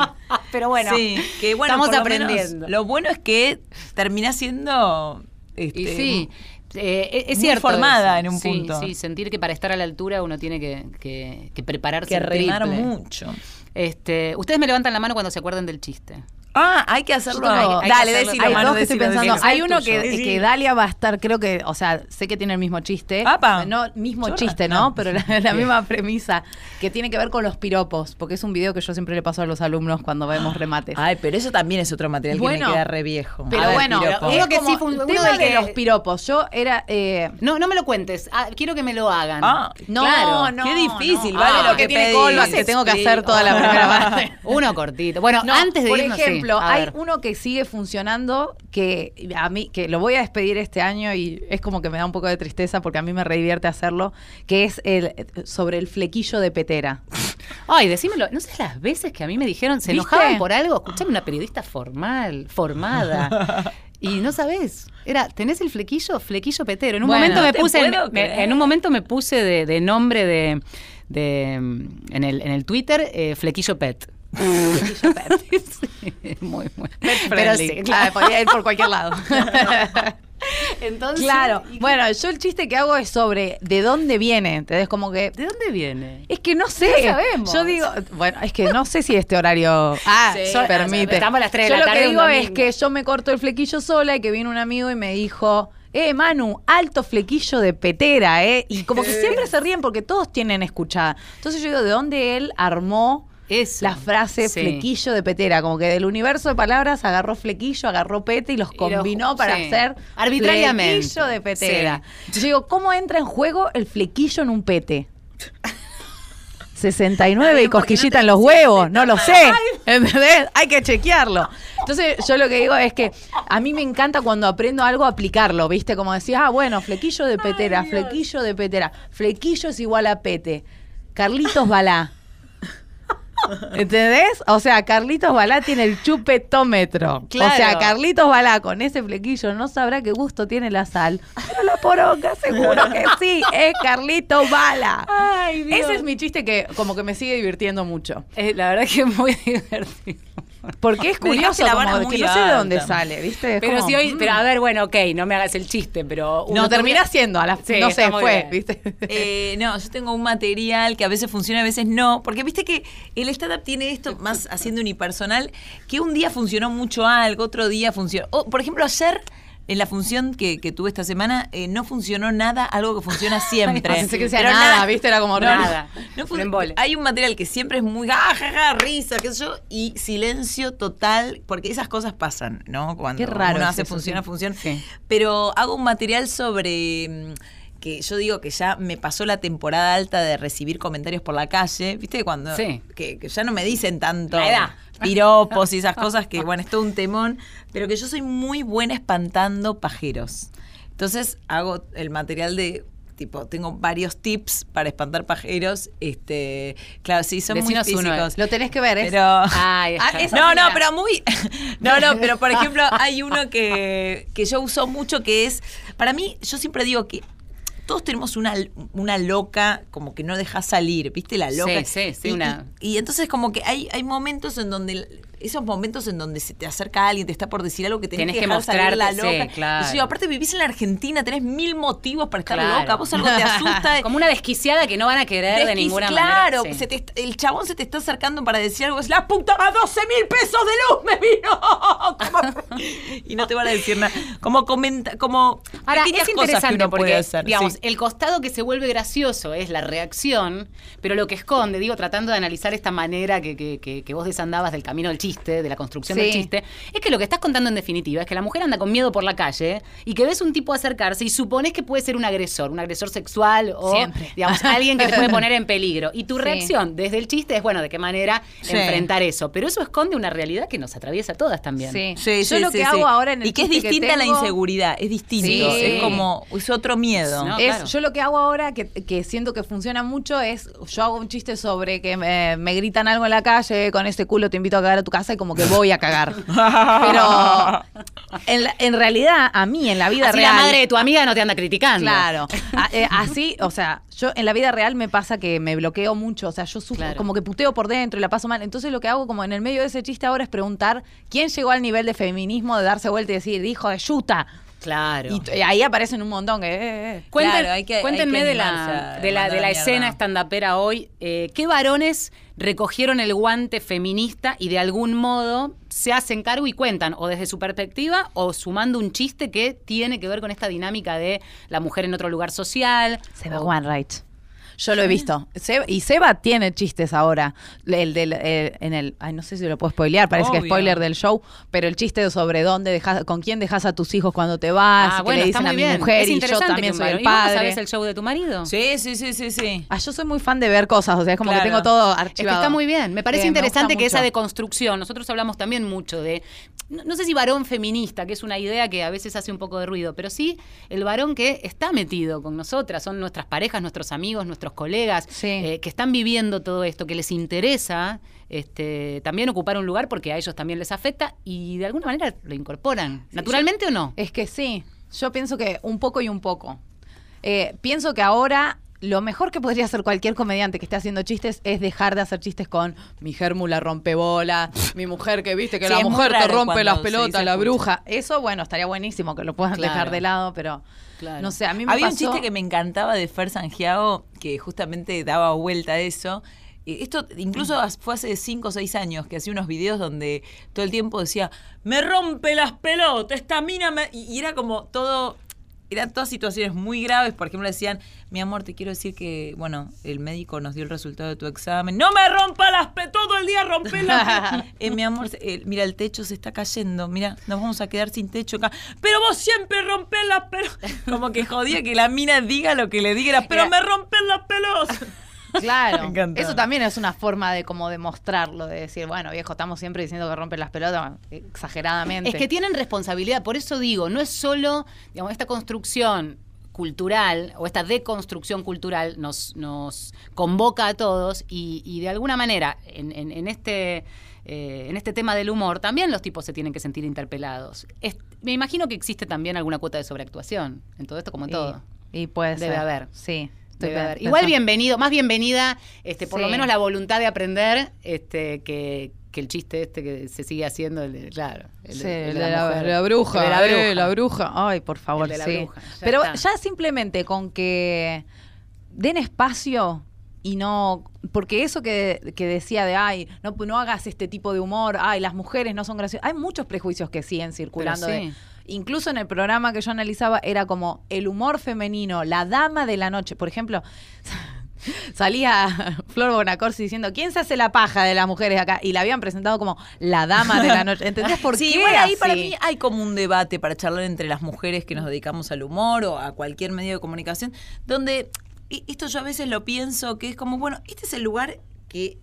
Pero bueno, Sí, que bueno, estamos menos, aprendiendo. lo bueno es que termina siendo. Este, y sí, eh, es- es muy cierto. formada en un Sí, punto. Sí, sentir que para estar a la altura uno tiene que, que- que prepararse que remar mucho. Este, ustedes me levantan la mano cuando se acuerden del chiste. Ah, hay que hacerlo. Hay que Dale, hacerlo. decilo, Hay dos que estoy decilo, pensando. decilo. Hay uno que, Sí. que Dalia va a estar, creo que, o sea, sé que tiene el mismo chiste. Apa. No, mismo Chorra. chiste, ¿no? No. Pero la, la misma premisa, que tiene que ver con los piropos, porque es un video que yo siempre le paso a los alumnos cuando vemos remates. Ay, pero eso también es otro material que Bueno, me queda re viejo. Pero ver, bueno, piropo. uno que como sí fue un- el uno tema de que- los piropos. Yo era... eh, No, no me lo cuentes. Ah, quiero que me lo hagan. Ah, no, Claro. no, Qué difícil, no. vale Ah, lo que tiene que tengo que hacer toda la [LAUGHS] primera parte. Uno cortito. Bueno, No, antes de por irnos, sí. ejemplo, A hay uno que sigue funcionando que a mí que lo voy a despedir este año y es como que me da un poco de tristeza porque a mí me redivierte hacerlo, que es el sobre el flequillo de petera. [LAUGHS] Ay, decímelo. No sé las veces que a mí me dijeron, se ¿Viste? enojaban por algo. Escuchame, una periodista formal, formada. [LAUGHS] Y no sabés. Era, ¿tenés el flequillo? Flequillo petero. En un Bueno, momento me puse, me- en un momento me puse de, de nombre de, de, en el, en el Twitter, eh, flequillo pet. [LAUGHS] Sí, muy, muy. Pero sí, Claro, podría ir por cualquier lado. [LAUGHS] Entonces, claro. ¿y qué- Bueno, yo el chiste que hago es sobre de dónde viene. ¿Entendés? Como que ¿de dónde viene? Es que no sé. No sabemos. Yo digo, bueno, es que no sé si este horario ah, Sí, permite. estamos a las tres de yo la lo tarde que un digo domingo. es que yo me corto el flequillo sola y que vino un amigo y me dijo, eh, Manu, alto flequillo de petera, ¿eh? Y como que siempre se ríen porque todos tienen escuchada. Entonces yo digo, ¿de dónde él armó Eso. la frase Sí. flequillo de petera? Como que del universo de palabras agarró flequillo, agarró pete y los Y los- combinó para sí. hacer Arbitrariamente. flequillo de petera. Sí. Yo digo, ¿cómo entra en juego el flequillo en un pete? 69 y cosquillita en los huevos, no lo sé. ¿Entendés? Hay que chequearlo. Entonces, yo lo que digo es que a mí me encanta cuando aprendo algo aplicarlo, ¿viste? Como decía, ah, bueno, flequillo de petera, flequillo de petera. Flequillo es igual a pete. Carlitos Balá. ¿Entendés? O sea, Carlitos Balá tiene el chupetómetro. Claro. O sea, Carlitos Balá con ese flequillo no sabrá qué gusto tiene la sal. Pero la poronga, seguro que sí, es Carlitos Bala. Ay, Dios. Ese es mi chiste que como que me sigue divirtiendo mucho. Eh, la verdad que es muy [LAUGHS] divertido. Porque es [LAUGHS] curioso, la como que no sé de dónde sale, ¿viste? Es Pero como, si hoy, mm. pero a ver, bueno, ok, no me hagas el chiste, pero uno No, termina siendo, a la, Sí, no sé, fue, bien. ¿viste? [LAUGHS] Eh, no, yo tengo un material que a veces funciona, a veces no. Porque viste que el stand-up tiene esto más haciendo unipersonal, que un día funcionó mucho algo, otro día funcionó. por ejemplo, ayer. En la función que, que tuve esta semana eh, no funcionó nada, algo que funciona [LAUGHS] siempre. Que sea Pero nada, ¿viste? Era como no, nada. no hay un material que siempre es muy ah, ja, ja, risa, qué sé yo, y silencio total, porque esas cosas pasan, ¿no? Cuando Qué raro uno hace eso, función a sí. función. Sí. Pero hago un material sobre mm, que yo digo que ya me pasó la temporada alta de recibir comentarios por la calle, ¿viste? Cuando Sí. que, que ya no me dicen tanto piropos y esas cosas que bueno, es todo un temón, pero que yo soy muy buena espantando pajeros. Entonces hago el material de tipo, tengo varios tips para espantar pajeros, este, claro, sí, son Decinos muy uno, físicos. Lo tenés que ver, ¿eh? Pero Ay. Ah, no, no, pero muy. [LAUGHS] No, no, pero por ejemplo, hay uno que, que yo uso mucho que es. Para mí, yo siempre digo que todos tenemos una, una loca como que no deja salir, ¿viste? La loca. Sí, sí, sí, Y- una- Y, y entonces, como que hay, hay momentos en donde. Esos momentos en donde se te acerca alguien, te está por decir algo que tenés, Tenés que, que salir la loca. sí, claro. Y yo aparte vivís en la Argentina, tenés mil motivos para estar Claro. loca. Vos algo te asusta. [LAUGHS] Como una desquiciada que no van a querer de Desquici- ninguna claro, manera. sí. est- el chabón se te está acercando para decir algo, es la puta, a 12 mil pesos de luz me vino. [LAUGHS] Como- [LAUGHS] y no te van a decir nada. Como comenta, como Ahora, es interesante porque, hacer, digamos, sí. el costado que se vuelve gracioso es la reacción, pero lo que esconde, digo, tratando de analizar esta manera que, que, que- que vos desandabas del camino del chiste, de la construcción del Sí. chiste, es que lo que estás contando en definitiva es que la mujer anda con miedo por la calle y que ves un tipo acercarse y supones que puede ser un agresor, un agresor sexual o, Siempre. digamos, [LAUGHS] alguien que te puede poner en peligro. Y tu Sí. reacción desde el chiste es, bueno, de qué manera Sí. enfrentar eso. Pero eso esconde una realidad que nos atraviesa a todas también. Sí. Sí, Yo sí, lo que sí. hago ahora en el Y que es chiste distinta a la tengo- inseguridad, es distinto. Sí. Es como, es otro miedo. No, es, claro. Yo lo que hago ahora, que, que siento que funciona mucho, es yo hago un chiste sobre que me, me gritan algo en la calle, con ese culo te invito a cagar a tu casa y como que voy a cagar. Pero en, la- en realidad, a mí, en la vida Así real... la madre de tu amiga no te anda criticando. Claro. [LAUGHS] A- eh, así, o sea, yo en la vida real me pasa que me bloqueo mucho, o sea, yo sufro, Claro. como que puteo por dentro y la paso mal. Entonces lo que hago como en el medio de ese chiste ahora es preguntar quién llegó al nivel de feminismo de darse vuelta y decir, hijo de yuta. Claro. Y, y ahí aparecen un montón que... eh, eh. Cuenten- Claro, hay que- hay cuéntenme que de la, de la, de la a escena mierda. estandapera hoy. Eh, ¿Qué varones recogieron el guante feminista y de algún modo se hacen cargo y cuentan, o desde su perspectiva, o sumando un chiste que tiene que ver con esta dinámica de la mujer en otro lugar social? Seba o- Wainwright. Yo lo he visto. Seba- y Seba tiene chistes ahora. El del, eh, en el, ay, no sé si lo puedo spoilear, parece que es Obvio. spoiler del show, pero el chiste sobre dónde dejas, con quién dejas a tus hijos cuando te vas, Ah, que le dicen a mi mujer y yo también que soy el varón- ¿Y vos no padre. sabés el show de tu marido? Sí, sí, sí, sí, sí. Ah, yo soy muy fan de ver cosas, o sea, es como Claro. que tengo todo Es que archivado. está muy bien. Me parece Eh, interesante gusta que esa mucho. deconstrucción, nosotros hablamos también mucho de, no, no sé si varón feminista, que es una idea que a veces hace un poco de ruido, pero sí el varón que está metido con nosotras, son nuestras parejas, nuestros amigos, nuestros colegas, Sí. eh, que están viviendo todo esto, que les interesa este, también ocupar un lugar porque a ellos también les afecta y de alguna manera lo incorporan. ¿Naturalmente o no? Es que sí, yo pienso que un poco y un poco. Eh, pienso que ahora lo mejor que podría hacer cualquier comediante que esté haciendo chistes es dejar de hacer chistes con mi germu la rompebola, mi mujer que viste que Sí, la mujer te rompe las pelotas, la escucha. bruja. Eso, bueno, estaría buenísimo que lo puedan Claro. dejar de lado, pero Claro. no sé, a mí me Había un chiste que me encantaba de Fer Sangiao, que justamente daba vuelta a eso. Eh, Esto incluso as- fue hace 5 o 6 años que hacía unos videos donde todo el tiempo decía, me rompe las pelotas, esta mina me... Y era como todo... Eran todas situaciones muy graves. Por ejemplo, decían, mi amor, te quiero decir que, bueno, el médico nos dio el resultado de tu examen. No me rompa las todo el día rompe las [LAUGHS] eh, Mi amor, eh, mira, el techo se está cayendo. Mira, nos vamos a quedar sin techo acá. Pero vos siempre rompés las pelotas. Como que jodía que la mina diga lo que le diga. Pero me rompen las pelotas. Claro, Me eso también es una forma de como demostrarlo, de decir, bueno, viejo, estamos siempre diciendo que rompen las pelotas exageradamente. Es que tienen responsabilidad, por eso digo, no es solo digamos, esta construcción cultural o esta deconstrucción cultural nos, nos convoca a todos y, y de alguna manera en, en- en este, eh, en este tema del humor también los tipos se tienen que sentir interpelados. Es- me imagino que existe también alguna cuota de sobreactuación en todo esto como en Y- todo. Y, puede Debe ser. haber. Sí. Estoy. Igual bienvenido, más bienvenida, este, por lo Sí. menos la voluntad de aprender, este, que, que el chiste este que se sigue haciendo, el de- claro, el Sí, de, el el de la, bruja, El de la eh, bruja. la bruja. Ay, por favor, El de la sí. bruja, ya Pero está. ya simplemente con que den espacio y no. Porque eso que, que decía de, ay, no, no hagas este tipo de humor, ay, las mujeres no son graciosas. Hay muchos prejuicios que siguen circulando. Pero de- sí. Incluso en el programa que yo analizaba, era como el humor femenino, la dama de la noche. Por ejemplo. [LAUGHS] Salía [LAUGHS] Flor Bonacorsi diciendo, ¿quién se hace la paja de las mujeres acá? Y la habían presentado como la dama de la noche. ¿Entendés por sí, qué? igual ahí para mí hay como un debate para charlar entre las mujeres que nos dedicamos al humor o a cualquier medio de comunicación, donde esto yo a veces lo pienso que es como, bueno, este es el lugar que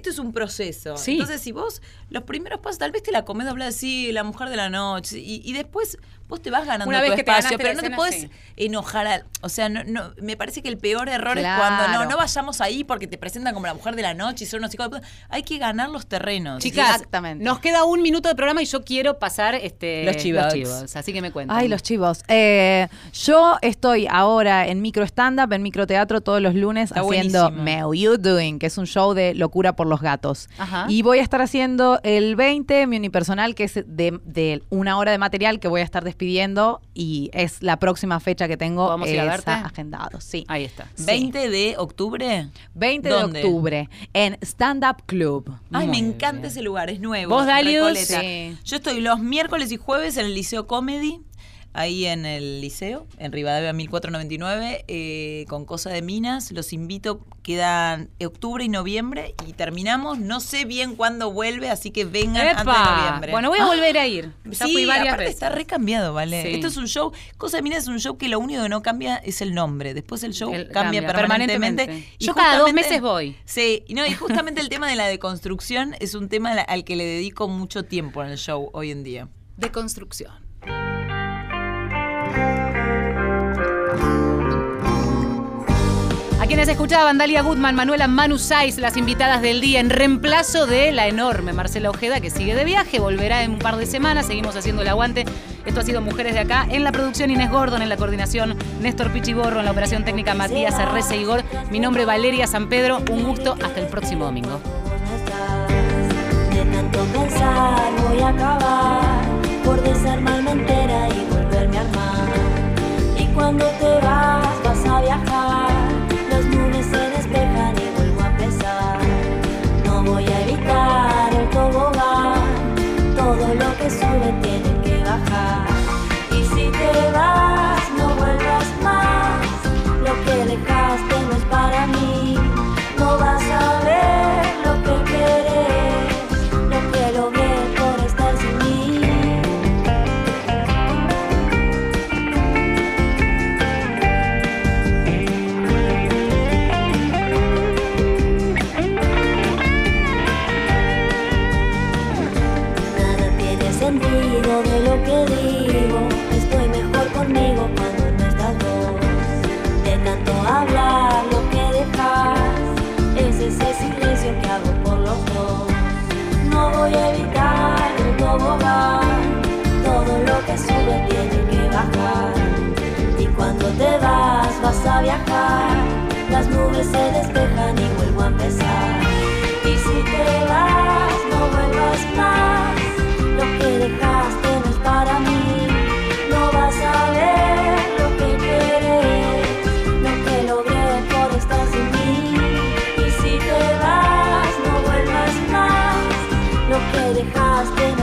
esto es un proceso. Sí. Entonces, si vos los primeros pasos, tal vez te la comes hablar así, la mujer de la noche, y, y después vos te vas ganando Una tu vez que te espacio, pero no te sí. enojar al. O sea, no, no, me parece que el peor error es cuando no, no vayamos ahí porque te presentan como la mujer de la noche y son unos hijos de puta. Hay que ganar los terrenos. Chicas, Exactamente. nos queda un minuto de programa y yo quiero pasar este, Los chivos. chivos, así que me cuentan. Ay, los chivos. Eh, yo estoy ahora en micro stand-up, en microteatro todos los lunes Está haciendo buenísimo. How You Doing, que es un show de locura por los gatos. Ajá. Y voy a estar haciendo el 20, mi unipersonal, que es de, de una hora de material que voy a estar despidiendo y es la próxima fecha que tengo ¿Podemos ir a verte? agendado. Sí. Ahí está. 20 de octubre. 20 ¿Dónde? de octubre en Stand Up Club. Ay, Muy me encanta ese lugar, es nuevo. ¿Vos, Dalius? Sí. Yo estoy los miércoles y jueves en el Liceo Comedy, ahí en el liceo, en Rivadavia 1499, eh, con Cosa de Minas. Los invito, quedan octubre y noviembre y terminamos. No sé bien cuándo vuelve, así que vengan antes de noviembre. Bueno, voy a Ah, volver a ir. Ya sí, fui varias aparte veces. está recambiado, ¿vale? Sí. Esto es un show, Cosa de Minas es un show que lo único que no cambia es el nombre. Después el show El- cambia, cambia permanentemente. permanentemente. Y Yo cada dos meses voy. Sí, y no, y justamente el tema de la deconstrucción es un tema al- que le dedico mucho tiempo en el show hoy en día. De quienes escuchaban, Dalia Goodman, Manuela Manu Saiz, las invitadas del día, en reemplazo de la enorme Marcela Ojeda, que sigue de viaje, volverá en un par de semanas, seguimos haciendo el aguante. Esto ha sido Mujeres de Acá, en la producción Inés Gordon, en la coordinación Néstor Pichiborro, en la operación técnica Matías Arrece Igor. Mi nombre Valeria San Pedro, un gusto, hasta el próximo domingo. Cuando te vas vas a viajar, que sube tiene que bajar. voy a evitar el tobogán. Todo lo que sube tiene que bajar. Y cuando te vas, vas a viajar. Las nubes se despejan y vuelvo a empezar. Y si te vas, no vuelvas más. Lo que dejaste no es para mí. lost in